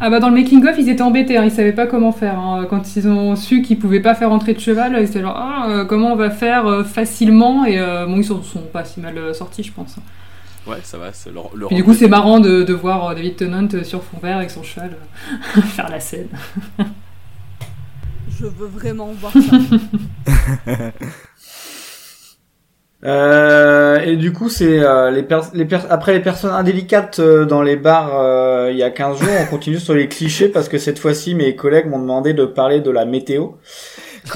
Ah bah dans le making of, ils étaient embêtés, hein, ils savaient pas comment faire. hein. Quand ils ont su qu'ils pouvaient pas faire entrer de cheval, ils étaient genre ah, euh, comment on va faire euh, facilement et euh, bon ils sont, sont pas si mal sortis je pense. Ouais, ça va, c'est leur, leur du coup c'est marrant de, de voir euh, David Tennant euh, sur fond vert avec son cheval euh, faire la scène. Je veux vraiment voir ça. Euh, et du coup, c'est euh, les, pers- les pers- après les personnes indélicates euh, dans les bars euh, il y a 15 jours, on continue sur les clichés parce que cette fois-ci mes collègues m'ont demandé de parler de la météo.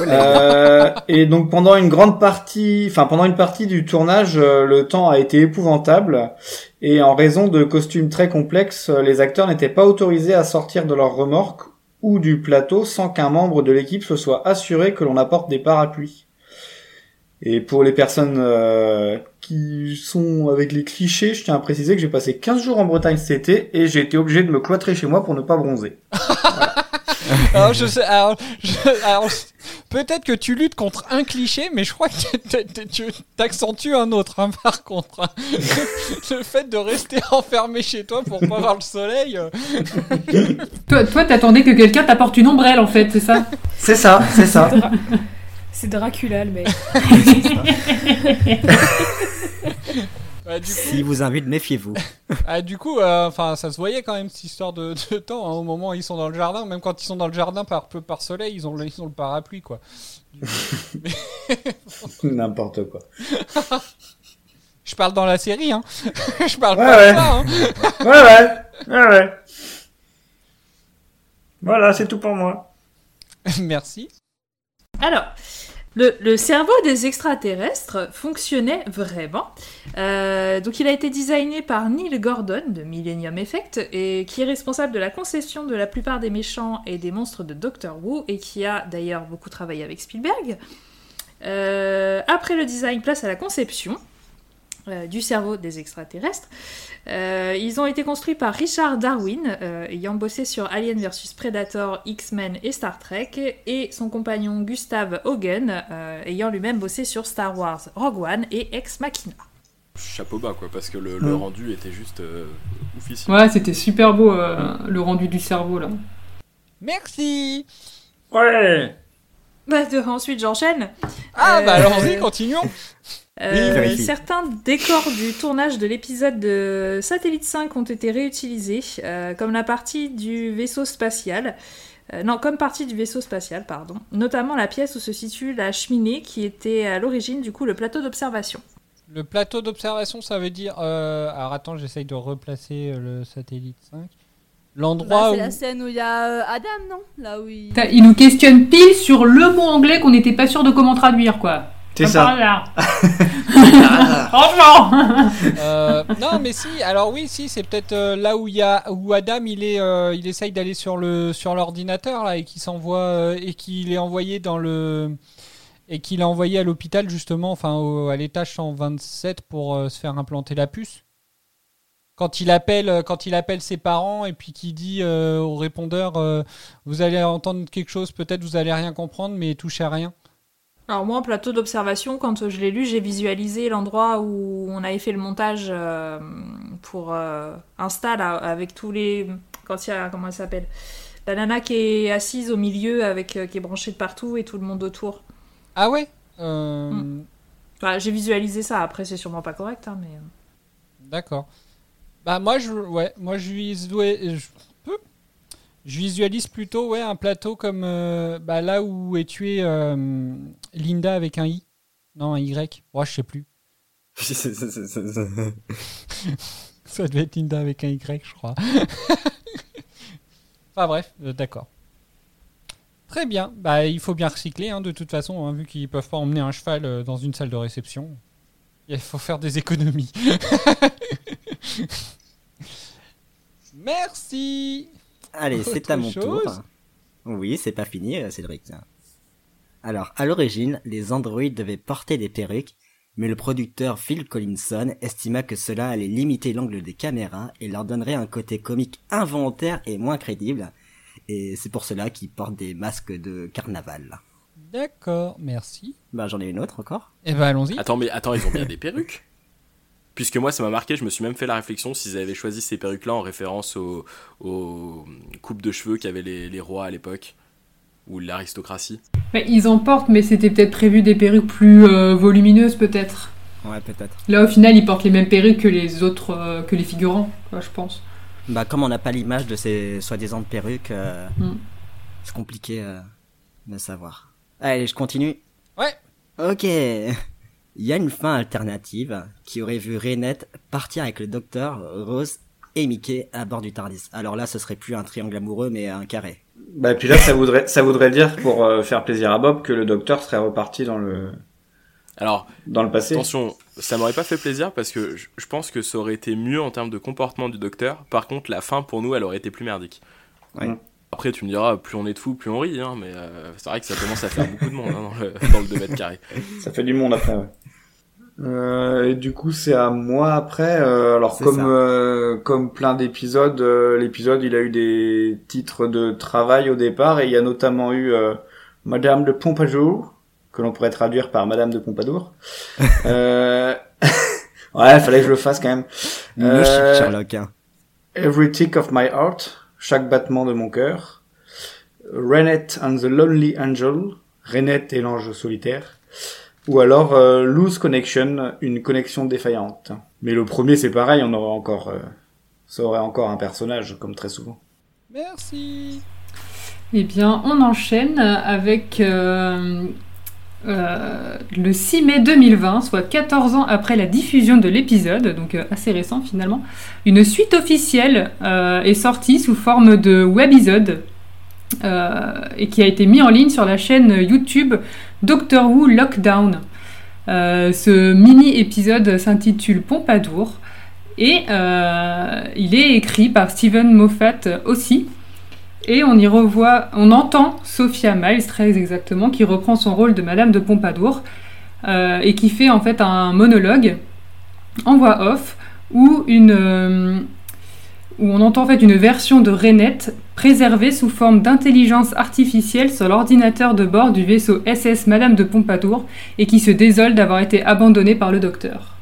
Euh, et donc pendant une grande partie, enfin pendant une partie du tournage, euh, le temps a été épouvantable et en raison de costumes très complexes, euh, les acteurs n'étaient pas autorisés à sortir de leur remorque ou du plateau sans qu'un membre de l'équipe se soit assuré que l'on apporte des parapluies. Et pour les personnes euh, qui sont avec les clichés, je tiens à préciser que j'ai passé 15 jours en Bretagne cet été et j'ai été obligé de me cloîtrer chez moi pour ne pas bronzer. Alors, je sais, alors, je- alors, peut-être que tu luttes contre un cliché, mais je crois que tu t'accentues un autre, hein, par contre. hein. Le fait de rester enfermé chez toi pour pas voir le soleil. euh, Toi, toi t'attendais que quelqu'un t'apporte une ombrelle en fait, c'est ça? C'est ça, c'est ça. C'est Dracula le mec. bah, du coup, Si vous invite, méfiez-vous. ah, du coup, euh, enfin, ça se voyait quand même cette histoire de, de temps. hein, au moment où ils sont dans le jardin, même quand ils sont dans le jardin par peu par soleil, ils ont le, ils ont le parapluie, quoi. N'importe quoi. Je parle dans la série, hein. je parle Ouais, pas ouais. de ça, hein. Ouais, ouais, ouais, ouais. Voilà, c'est tout pour moi. Merci. Alors, le, cerveau des extraterrestres fonctionnait vraiment. Euh, donc, il a été designé par Neil Gordon de Millennium Effect et qui est responsable de la conception de la plupart des méchants et des monstres de Doctor Who et qui a d'ailleurs beaucoup travaillé avec Spielberg. Euh, après le design, place à la conception euh, du cerveau des extraterrestres. Euh, ils ont été construits par Richard Darwin, euh, ayant bossé sur Alien vs Predator, X-Men et Star Trek, et son compagnon Gustav Hogan, euh, ayant lui-même bossé sur Star Wars, Rogue One et Ex Machina. Chapeau bas, quoi, parce que le, le rendu était juste euh, oufissime. Ouais, c'était super beau euh, le rendu du cerveau là. Merci. Ouais. Bah, de- ensuite, j'enchaîne. Ah, bah Euh, allons-y, continuons. Euh, certains décors du tournage de l'épisode de Satellite 5 ont été réutilisés, euh, comme la partie du vaisseau spatial. Euh, non, comme partie du vaisseau spatial, pardon. Notamment la pièce où se situe la cheminée qui était à l'origine du coup le plateau d'observation. Le plateau d'observation, ça veut dire. euh, Alors attends, j'essaye de replacer le satellite 5. Bah, L'endroit c'est où. la scène où il y a euh, Adam, non? Là où il. Il nous questionne pile sur le mot anglais qu'on n'était pas sûr de comment traduire quoi? C'est ça. Franchement Euh, non, mais si. Alors oui, si, c'est peut-être euh, là où il y a où Adam, il est, euh, il essaye d'aller sur le sur l'ordinateur là et qui s'envoie euh, et qu'il est envoyé dans le et qu'il est envoyé à l'hôpital justement, enfin au- à l'étage 127 pour euh, se faire implanter la puce. Quand il appelle, quand il appelle ses parents et puis qu'il dit euh, au répondeur, euh, vous allez entendre quelque chose, peut-être vous allez rien comprendre, mais touchez à rien. Alors moi, plateau d'observation, quand je l'ai lu, j'ai visualisé l'endroit où on avait fait le montage euh, pour euh, Insta, là, avec tous les... Quand il y a... Comment elle s'appelle La nana qui est assise au milieu, avec euh, qui est branchée de partout et tout le monde autour. Ah ouais Euh, Enfin, j'ai visualisé ça, après c'est sûrement pas correct, hein, mais... D'accord. Bah moi je ouais, moi je je, visualise plutôt ouais un plateau comme euh, bah, là où est tué euh, Linda avec un i. Non, un y. Ouais, je sais plus. Ça devait être Linda avec un y, je crois. enfin bref, euh, d'accord. Très bien. Bah il faut bien recycler hein, de toute façon hein, vu qu'ils peuvent pas emmener un cheval dans une salle de réception. Il faut faire des économies. Merci. Allez, c'est à mon tour. Oui, c'est pas fini, euh, Cédric. Alors, à l'origine, les androïdes devaient porter des perruques, mais le producteur Phil Collinson estima que cela allait limiter l'angle des caméras et leur donnerait un côté comique involontaire et moins crédible. Et c'est pour cela qu'ils portent des masques de carnaval. D'accord, merci. Bah, j'en ai une autre encore. Eh ben allons-y. Attends, mais attends, ils ont bien des perruques Puisque moi, ça m'a marqué, je me suis même fait la réflexion s'ils avaient choisi ces perruques-là en référence aux, aux coupes de cheveux qu'avaient les, les rois à l'époque, ou l'aristocratie. Ouais, ils en portent, mais c'était peut-être prévu des perruques plus euh, volumineuses, peut-être. Ouais, peut-être. Là, au final, ils portent les mêmes perruques que les autres, euh, que les figurants, quoi, je pense. Bah, comme on n'a pas l'image de ces soi-disant perruques, euh, Hmm. c'est compliqué euh, de savoir. Allez, je continue. Ouais. Ok. Il y a une fin alternative qui aurait vu Renette partir avec le docteur, Rose et Mickey à bord du Tardis. Alors là, ce serait plus un triangle amoureux, mais un carré. Bah, et puis là, ça voudrait, ça voudrait dire, pour euh, faire plaisir à Bob, que le docteur serait reparti dans le, Alors, dans le passé. attention, ça m'aurait pas fait plaisir parce que je, je pense que ça aurait été mieux en termes de comportement du docteur. Par contre, la fin pour nous, elle aurait été plus merdique. Ouais. Après, tu me diras, plus on est de fous, plus on rit, hein, mais euh, c'est vrai que ça commence à faire beaucoup de monde hein, dans, le, dans le 2 mètres carrés. Ça fait du monde après, ouais. Euh, et du coup, c'est à moi après. Euh, alors, comme euh, comme plein d'épisodes, euh, l'épisode il a eu des titres de travail au départ, et il y a notamment eu euh, Madame de Pompadour, que l'on pourrait traduire par Madame de Pompadour. euh... ouais, fallait que je le fasse quand même. Le Euh, Sherlock. hein. Every tick of my heart, chaque battement de mon cœur. Renette and the Lonely Angel, Renette et l'ange solitaire. Ou alors euh, Loose Connection, une connexion défaillante. Mais le premier c'est pareil, on aurait encore, euh, ça aurait encore un personnage comme très souvent. Merci. Eh bien, on enchaîne avec euh, euh, le 6 mai 2020, soit 14 ans après la diffusion de l'épisode, donc euh, assez récent finalement. Une suite officielle euh, est sortie sous forme de webisode et qui a été mis en ligne sur la chaîne YouTube Doctor Who Lockdown. Ce mini-épisode s'intitule Pompadour et il est écrit par Steven Moffat aussi. Et on y revoit, on entend Sophia Miles très exactement, qui reprend son rôle de Madame de Pompadour euh, et qui fait en fait un monologue en voix off où une euh, où on entend en fait une version de Renette préservée sous forme d'intelligence artificielle sur l'ordinateur de bord du vaisseau SS Madame de Pompadour et qui se désole d'avoir été abandonnée par le docteur.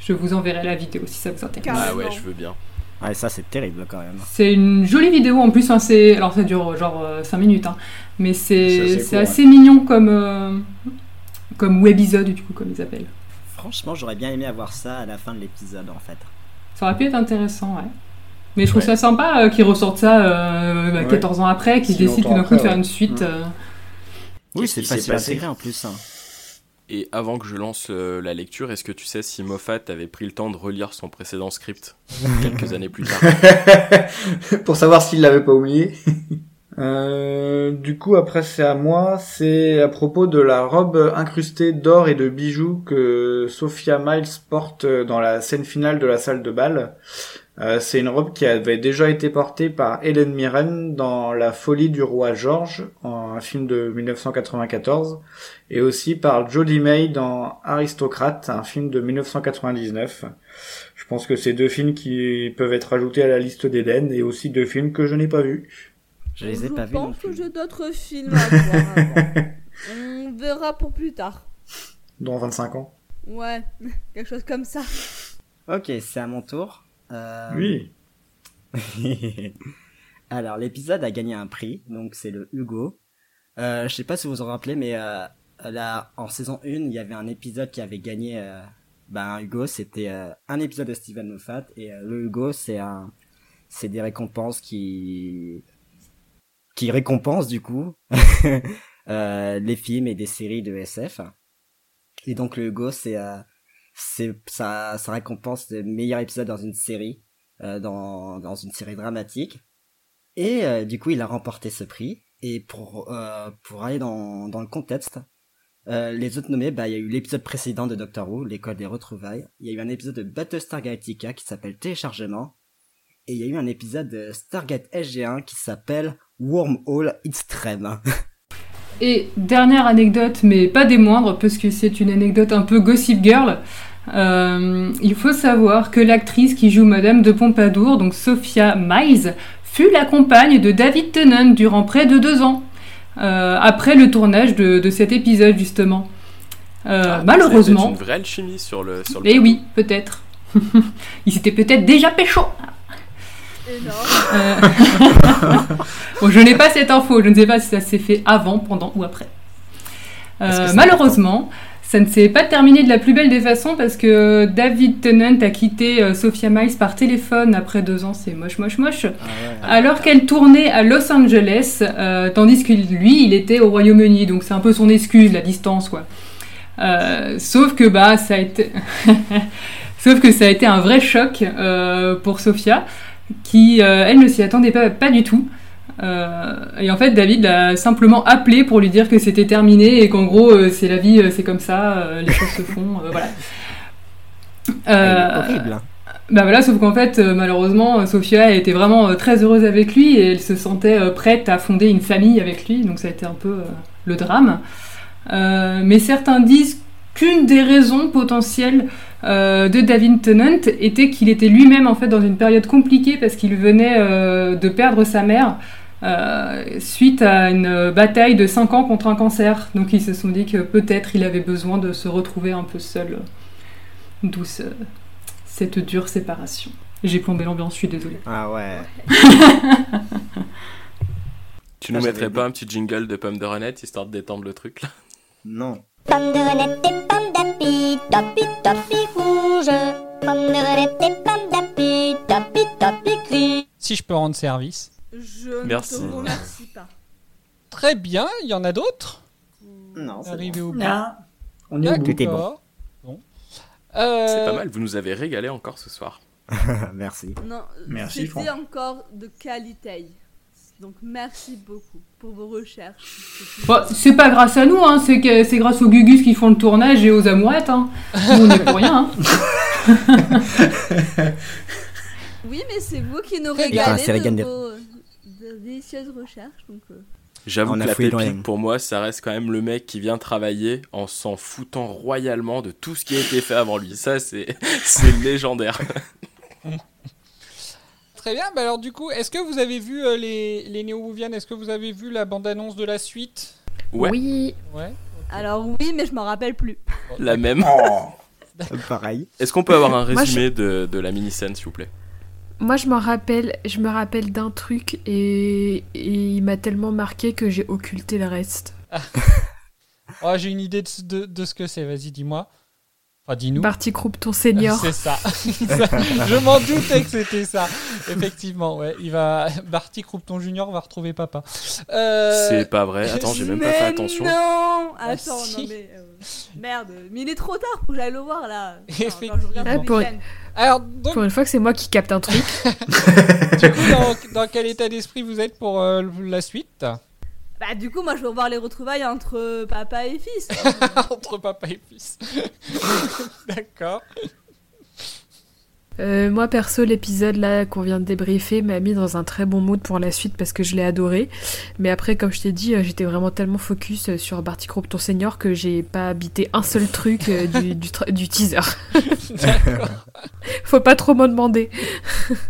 Je vous enverrai la vidéo si ça vous intéresse. Ah ouais, je veux bien. Ouais, ça c'est terrible quand même. C'est une jolie vidéo en plus, hein, c'est... alors ça dure genre 5 minutes, hein, mais C'est c'est assez c'est court, assez mignon comme, euh, comme webisode du coup, comme ils appellent. Franchement, j'aurais bien aimé avoir ça à la fin de l'épisode en fait. Ça aurait pu être intéressant, ouais. Mais je trouve ça sympa euh, qu'ils ressortent ça euh, Ouais. 14 ans après, qu'ils Si décident tout d'un coup de faire ouais. une suite. Mm. euh, Oui, Qu'est-ce c'est facile à intégrer en plus. hein. Et avant que je lance euh, la lecture, est-ce que tu sais si Moffat avait pris le temps de relire son précédent script quelques années plus tard Pour savoir s'il l'avait pas oublié. Euh, du coup, après, c'est à moi. C'est à propos de la robe incrustée d'or et de bijoux que Sophia Miles porte dans la scène finale de la salle de bal. Euh, c'est une robe qui avait déjà été portée par Helen Mirren dans La folie du roi George, un film de 1994, et aussi par Jodie May dans Aristocrate, un film de 1999. Je pense que c'est deux films qui peuvent être ajoutés à la liste d'Eden, et aussi deux films que je n'ai pas vus. Je les ai Je pas vus. non pense que j'ai d'autres films à voir avant. On verra pour plus tard. Dans 25 ans. Ouais, quelque chose comme ça. Ok, c'est à mon tour. Euh, Oui. Alors, l'épisode a gagné un prix, donc c'est le Hugo. Euh, je sais pas si vous vous en rappelez, mais euh, là, en saison 1, il y avait un épisode qui avait gagné euh, Ben Hugo, c'était un épisode de Steven Moffat et le Hugo, c'est un, c'est des récompenses qui, qui récompensent du coup les films et des séries de SF. Et donc le Hugo, c'est, c'est ça, récompense le meilleur épisode dans une série, euh, dans dans une série dramatique. Et euh, du coup, il a remporté ce prix. Et pour euh, pour aller dans dans le contexte, les autres nommés, bah, il y a eu l'épisode précédent de Doctor Who, l'école des retrouvailles. Il y a eu un épisode de Battlestar Galactica qui s'appelle Téléchargement. Et il y a eu un épisode de Stargate SG1 qui s'appelle Wormhole Extreme. Et dernière anecdote, mais pas des moindres, parce que c'est une anecdote un peu Gossip Girl. Euh, il faut savoir que l'actrice qui joue Madame de Pompadour, donc Sophia Miles, fut la compagne de David Tennant durant près de deux ans, euh, après le tournage de, de cet épisode justement. Euh, Ah, malheureusement, une vraie alchimie sur le. Sur le et oui, peut-être. il s'était peut-être déjà pécho. Euh, bon, je n'ai pas cette info, je ne sais pas si ça s'est fait avant, pendant ou après. Euh, malheureusement, ça ne s'est pas terminé de la plus belle des façons parce que David Tennant a quitté euh, Sophia Miles par téléphone après deux ans, c'est moche, moche, moche, alors qu'elle tournait à Los Angeles, euh, tandis que lui, il était au Royaume-Uni, donc c'est un peu son excuse, la distance, quoi. Euh, sauf que bah ça a été sauf que ça a été un vrai choc euh, pour Sophia qui elle ne s'y attendait pas, pas du tout Euh, et en fait David l'a simplement appelé pour lui dire que c'était terminé et qu'en gros euh, c'est la vie euh, c'est comme ça les choses se font voilà horrible. bah voilà, sauf qu'en fait, malheureusement, Sophia était vraiment très heureuse avec lui et elle se sentait prête à fonder une famille avec lui, donc ça a été un peu le drame. Mais certains disent qu'une des raisons potentielles euh, de David Tennant était qu'il était lui-même en fait dans une période compliquée parce qu'il venait euh, de perdre sa mère euh, suite à une bataille de 5 ans contre un cancer. Donc ils se sont dit que peut-être il avait besoin de se retrouver un peu seul, d'où ce- cette dure séparation. J'ai plombé l'ambiance, je suis désolée. Ah ouais. Tu nous Ah, mettrais pas un petit jingle de pomme de renette histoire de détendre le truc là? Non. Pomme de renette et pomme d'api, tapi tapi rouge. Pomme de renette et pomme d'api, tapi tapi gris. Si je peux rendre service. Je Merci. ne te remercie pas. Très bien, il y en a d'autres? Non, Arrivé au bout. Non. On est au bout. Tout est bon. Euh, C'est pas mal, vous nous avez régalé encore ce soir. Merci. Non, Merci, c'était Franck. encore de qualité. Donc merci beaucoup pour vos recherches. Bon, c'est pas grâce à nous, hein, c'est que c'est grâce aux Gugus qui font le tournage et aux amourettes. Hein. Nous, on est pour rien. Hein. Oui, mais c'est vous qui nous régalez C'est la gagne de des- vos de délicieuses recherches. Donc, euh, J'avoue que la pépite pour moi, ça reste quand même le mec qui vient travailler en s'en foutant royalement de tout ce qui a été fait avant lui. Ça, c'est c'est légendaire. Très bien, bah alors du coup, est-ce que vous avez vu euh, les, les Néo-Wouvianes Est-ce que vous avez vu la bande-annonce de la suite? Ouais. Oui. Ouais. Alors oui, mais je m'en rappelle plus. La même. Pareil. Est-ce qu'on peut avoir un Moi, je- résumé de, de la mini-scène, s'il vous plaît? Moi, je me rappelle, je me rappelle d'un truc et, il m'a tellement marqué que j'ai occulté le reste. Oh, j'ai une idée de- de ce que c'est, vas-y, dis-moi. Enfin, dis-nous. Barty Croup, ton senior. C'est ça. Je m'en doutais que c'était ça. Effectivement, ouais. Il va... Barty Croupton Junior va retrouver papa. Euh, C'est pas vrai. Attends, j'ai même pas fait attention. Non Ah, Attends, si. non mais... euh, merde, mais il est trop tard pour que j'aille le voir là. Effectivement. Ah, pour-. Alors, donc, Pour une fois que c'est moi qui capte un truc. du coup, dans, dans quel état d'esprit vous êtes pour euh, la suite? Bah du coup, moi je veux voir les retrouvailles entre papa et fils. Entre papa et fils. D'accord. Euh, moi perso l'épisode là qu'on vient de débriefer m'a mis dans un très bon mood pour la suite parce que je l'ai adoré mais après comme je t'ai dit euh, j'étais vraiment tellement focus euh, sur Barty Croupton Senior que j'ai pas habité un seul truc du, du, teaser D'accord. faut pas trop m'en demander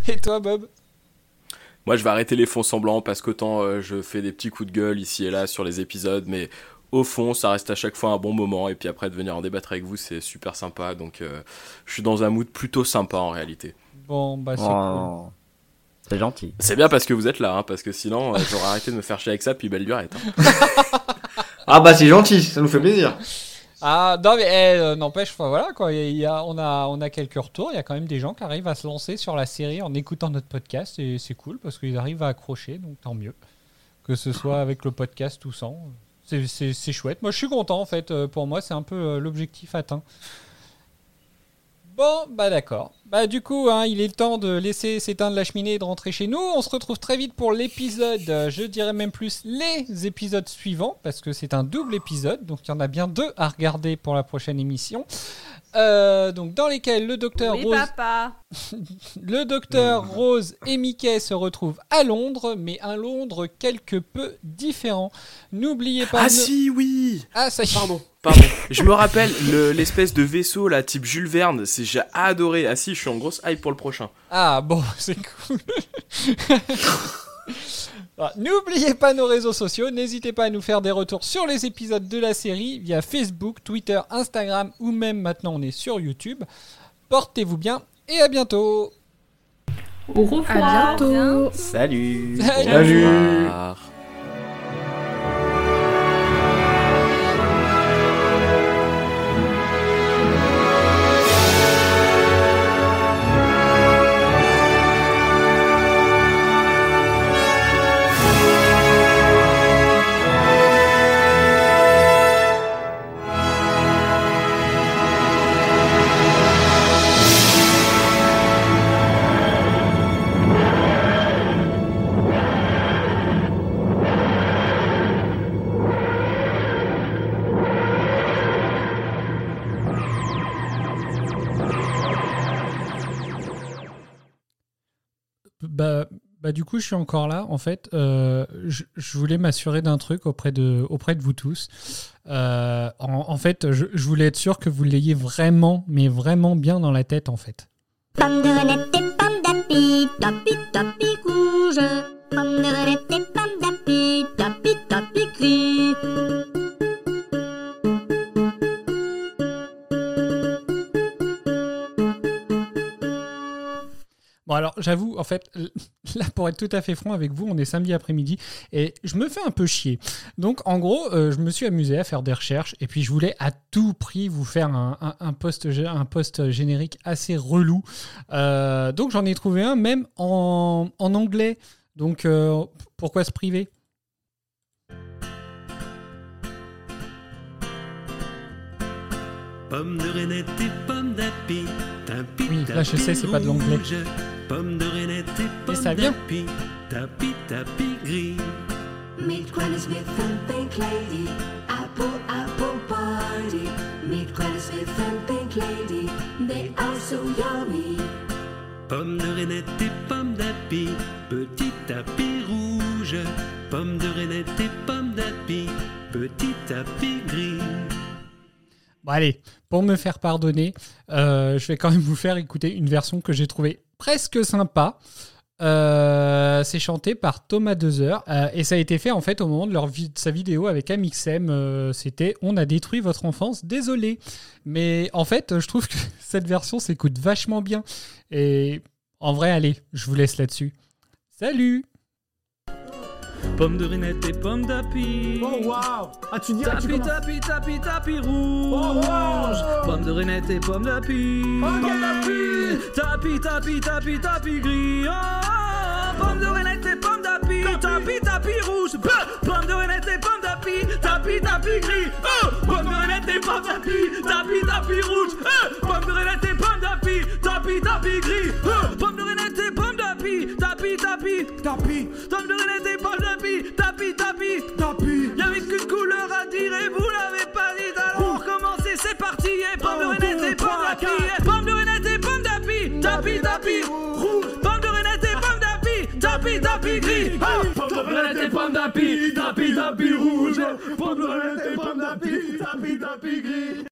Et toi, Bob? Moi, je vais arrêter les fonds semblants parce qu'autant euh, je fais des petits coups de gueule ici et là sur les épisodes, mais au fond, ça reste à chaque fois un bon moment. Et puis après, de venir en débattre avec vous, c'est super sympa. Donc, euh, je suis dans un mood plutôt sympa en réalité. Bon, bah c'est cool. Oh. C'est gentil. C'est bien parce que vous êtes là, hein, parce que sinon, euh, j'aurais arrêté de me faire chier avec ça, puis belle lurette. hein. Ah bah c'est gentil, ça nous fait plaisir. Ah non mais eh, euh, n'empêche, voilà quoi, on a on a quelques retours. Il y a quand même des gens qui arrivent à se lancer sur la série en écoutant notre podcast et c'est cool parce qu'ils arrivent à accrocher, donc tant mieux. Que ce soit avec le podcast ou sans, c'est chouette. Moi je suis content en fait. Euh, Pour moi c'est un peu euh, l'objectif atteint. Bon, bah d'accord. Bah du coup, hein, il est temps de laisser s'éteindre la cheminée et de rentrer chez nous. On se retrouve très vite pour l'épisode, euh, je dirais même plus les épisodes suivants, parce que c'est un double épisode, donc il y en a bien deux à regarder pour la prochaine émission. Euh, donc dans lesquels le docteur Oui, Rose, papa. le docteur Rose et Mickey se retrouvent à Londres, mais un Londres quelque peu différent. N'oubliez pas. Ah ne- si, oui Ah, ça y est. Pardon, pardon. Je me rappelle le- l'espèce de vaisseau là, type Jules Verne, c'est j'ai adoré. Ah si, je suis en grosse hype pour le prochain. Ah bon, c'est cool. Ah, N'oubliez pas nos réseaux sociaux, n'hésitez pas à nous faire des retours sur les épisodes de la série via Facebook, Twitter, Instagram ou même maintenant on est sur YouTube. Portez-vous bien et à bientôt. Au revoir. À bientôt. Salut. Salut. Salut. Bah, bah du coup je suis encore là. En fait, euh, je, voulais m'assurer d'un truc auprès de, auprès de vous tous. Euh, en, fait, je, voulais être sûr que vous l'ayez vraiment, mais vraiment bien dans la tête en fait. De de. Bon alors j'avoue en fait là pour être tout à fait franc avec vous on est samedi après-midi et je me fais un peu chier. Donc en gros euh, je me suis amusé à faire des recherches et puis je voulais à tout prix vous faire un, un, un post un post générique assez relou. Euh, donc j'en ai trouvé un même en, en anglais. Donc euh, pourquoi se priver? Pomme de et d'api, Oui, là, je sais, c'est pas de l'anglais. Rouge. Pomme de renette et pomme ça vient. d'api, tapi tapi gris. Meet Granny Smith and Pink Lady. Apple, apple party. Meet Granny Smith and Pink Lady. They are so yummy. Pomme de renette et pomme d'api, petit tapis rouge. Pomme de renette et pomme d'api, petit tapis gris. Bon allez, pour me faire pardonner, euh, je vais quand même vous faire écouter une version que j'ai trouvée presque sympa. Euh, c'est chanté par Thomas Dezer euh, et ça a été fait en fait au moment de, leur sa vidéo avec Amixem. C'était On a détruit votre enfance, désolé. Mais en fait, je trouve que cette version s'écoute vachement bien. Et en vrai, allez, je vous laisse là-dessus. Salut Pomme de renette et pomme d'api. Oh waouh Ah tu dis Tapi tapi tapi tapi rouge. Pomme de renette et pomme d'api. Tapi tapi tapi tapi gris. Oh, pomme de renette et pomme d'api. Tapi tapi rouge. Pomme de renette et pomme d'api. Tapi tapi gris. Oh, pomme de renette et pomme d'api. Tapi tapi rouge. Oh, pomme de renette et pomme d'api. Tapi tapi gris. Oh, pomme de renette et pomme d'api. Tapi tapi tapi. Pomme de renette et pomme d'api. Tapi tapi tapi. Y'avait qu'une couleur à dire et vous l'avez pas dit. Alors recommencer, c'est parti. Et pomme de renette et pomme d'api. Et Pomme de renette et pomme d'api. Tapi tapi rouge. Pomme de renette et pomme d'api. Tapi tapi gris. Pomme de renette et pomme d'api. Tapi tapi rouge. Pomme de renette et pomme d'api. Tapi tapi gris.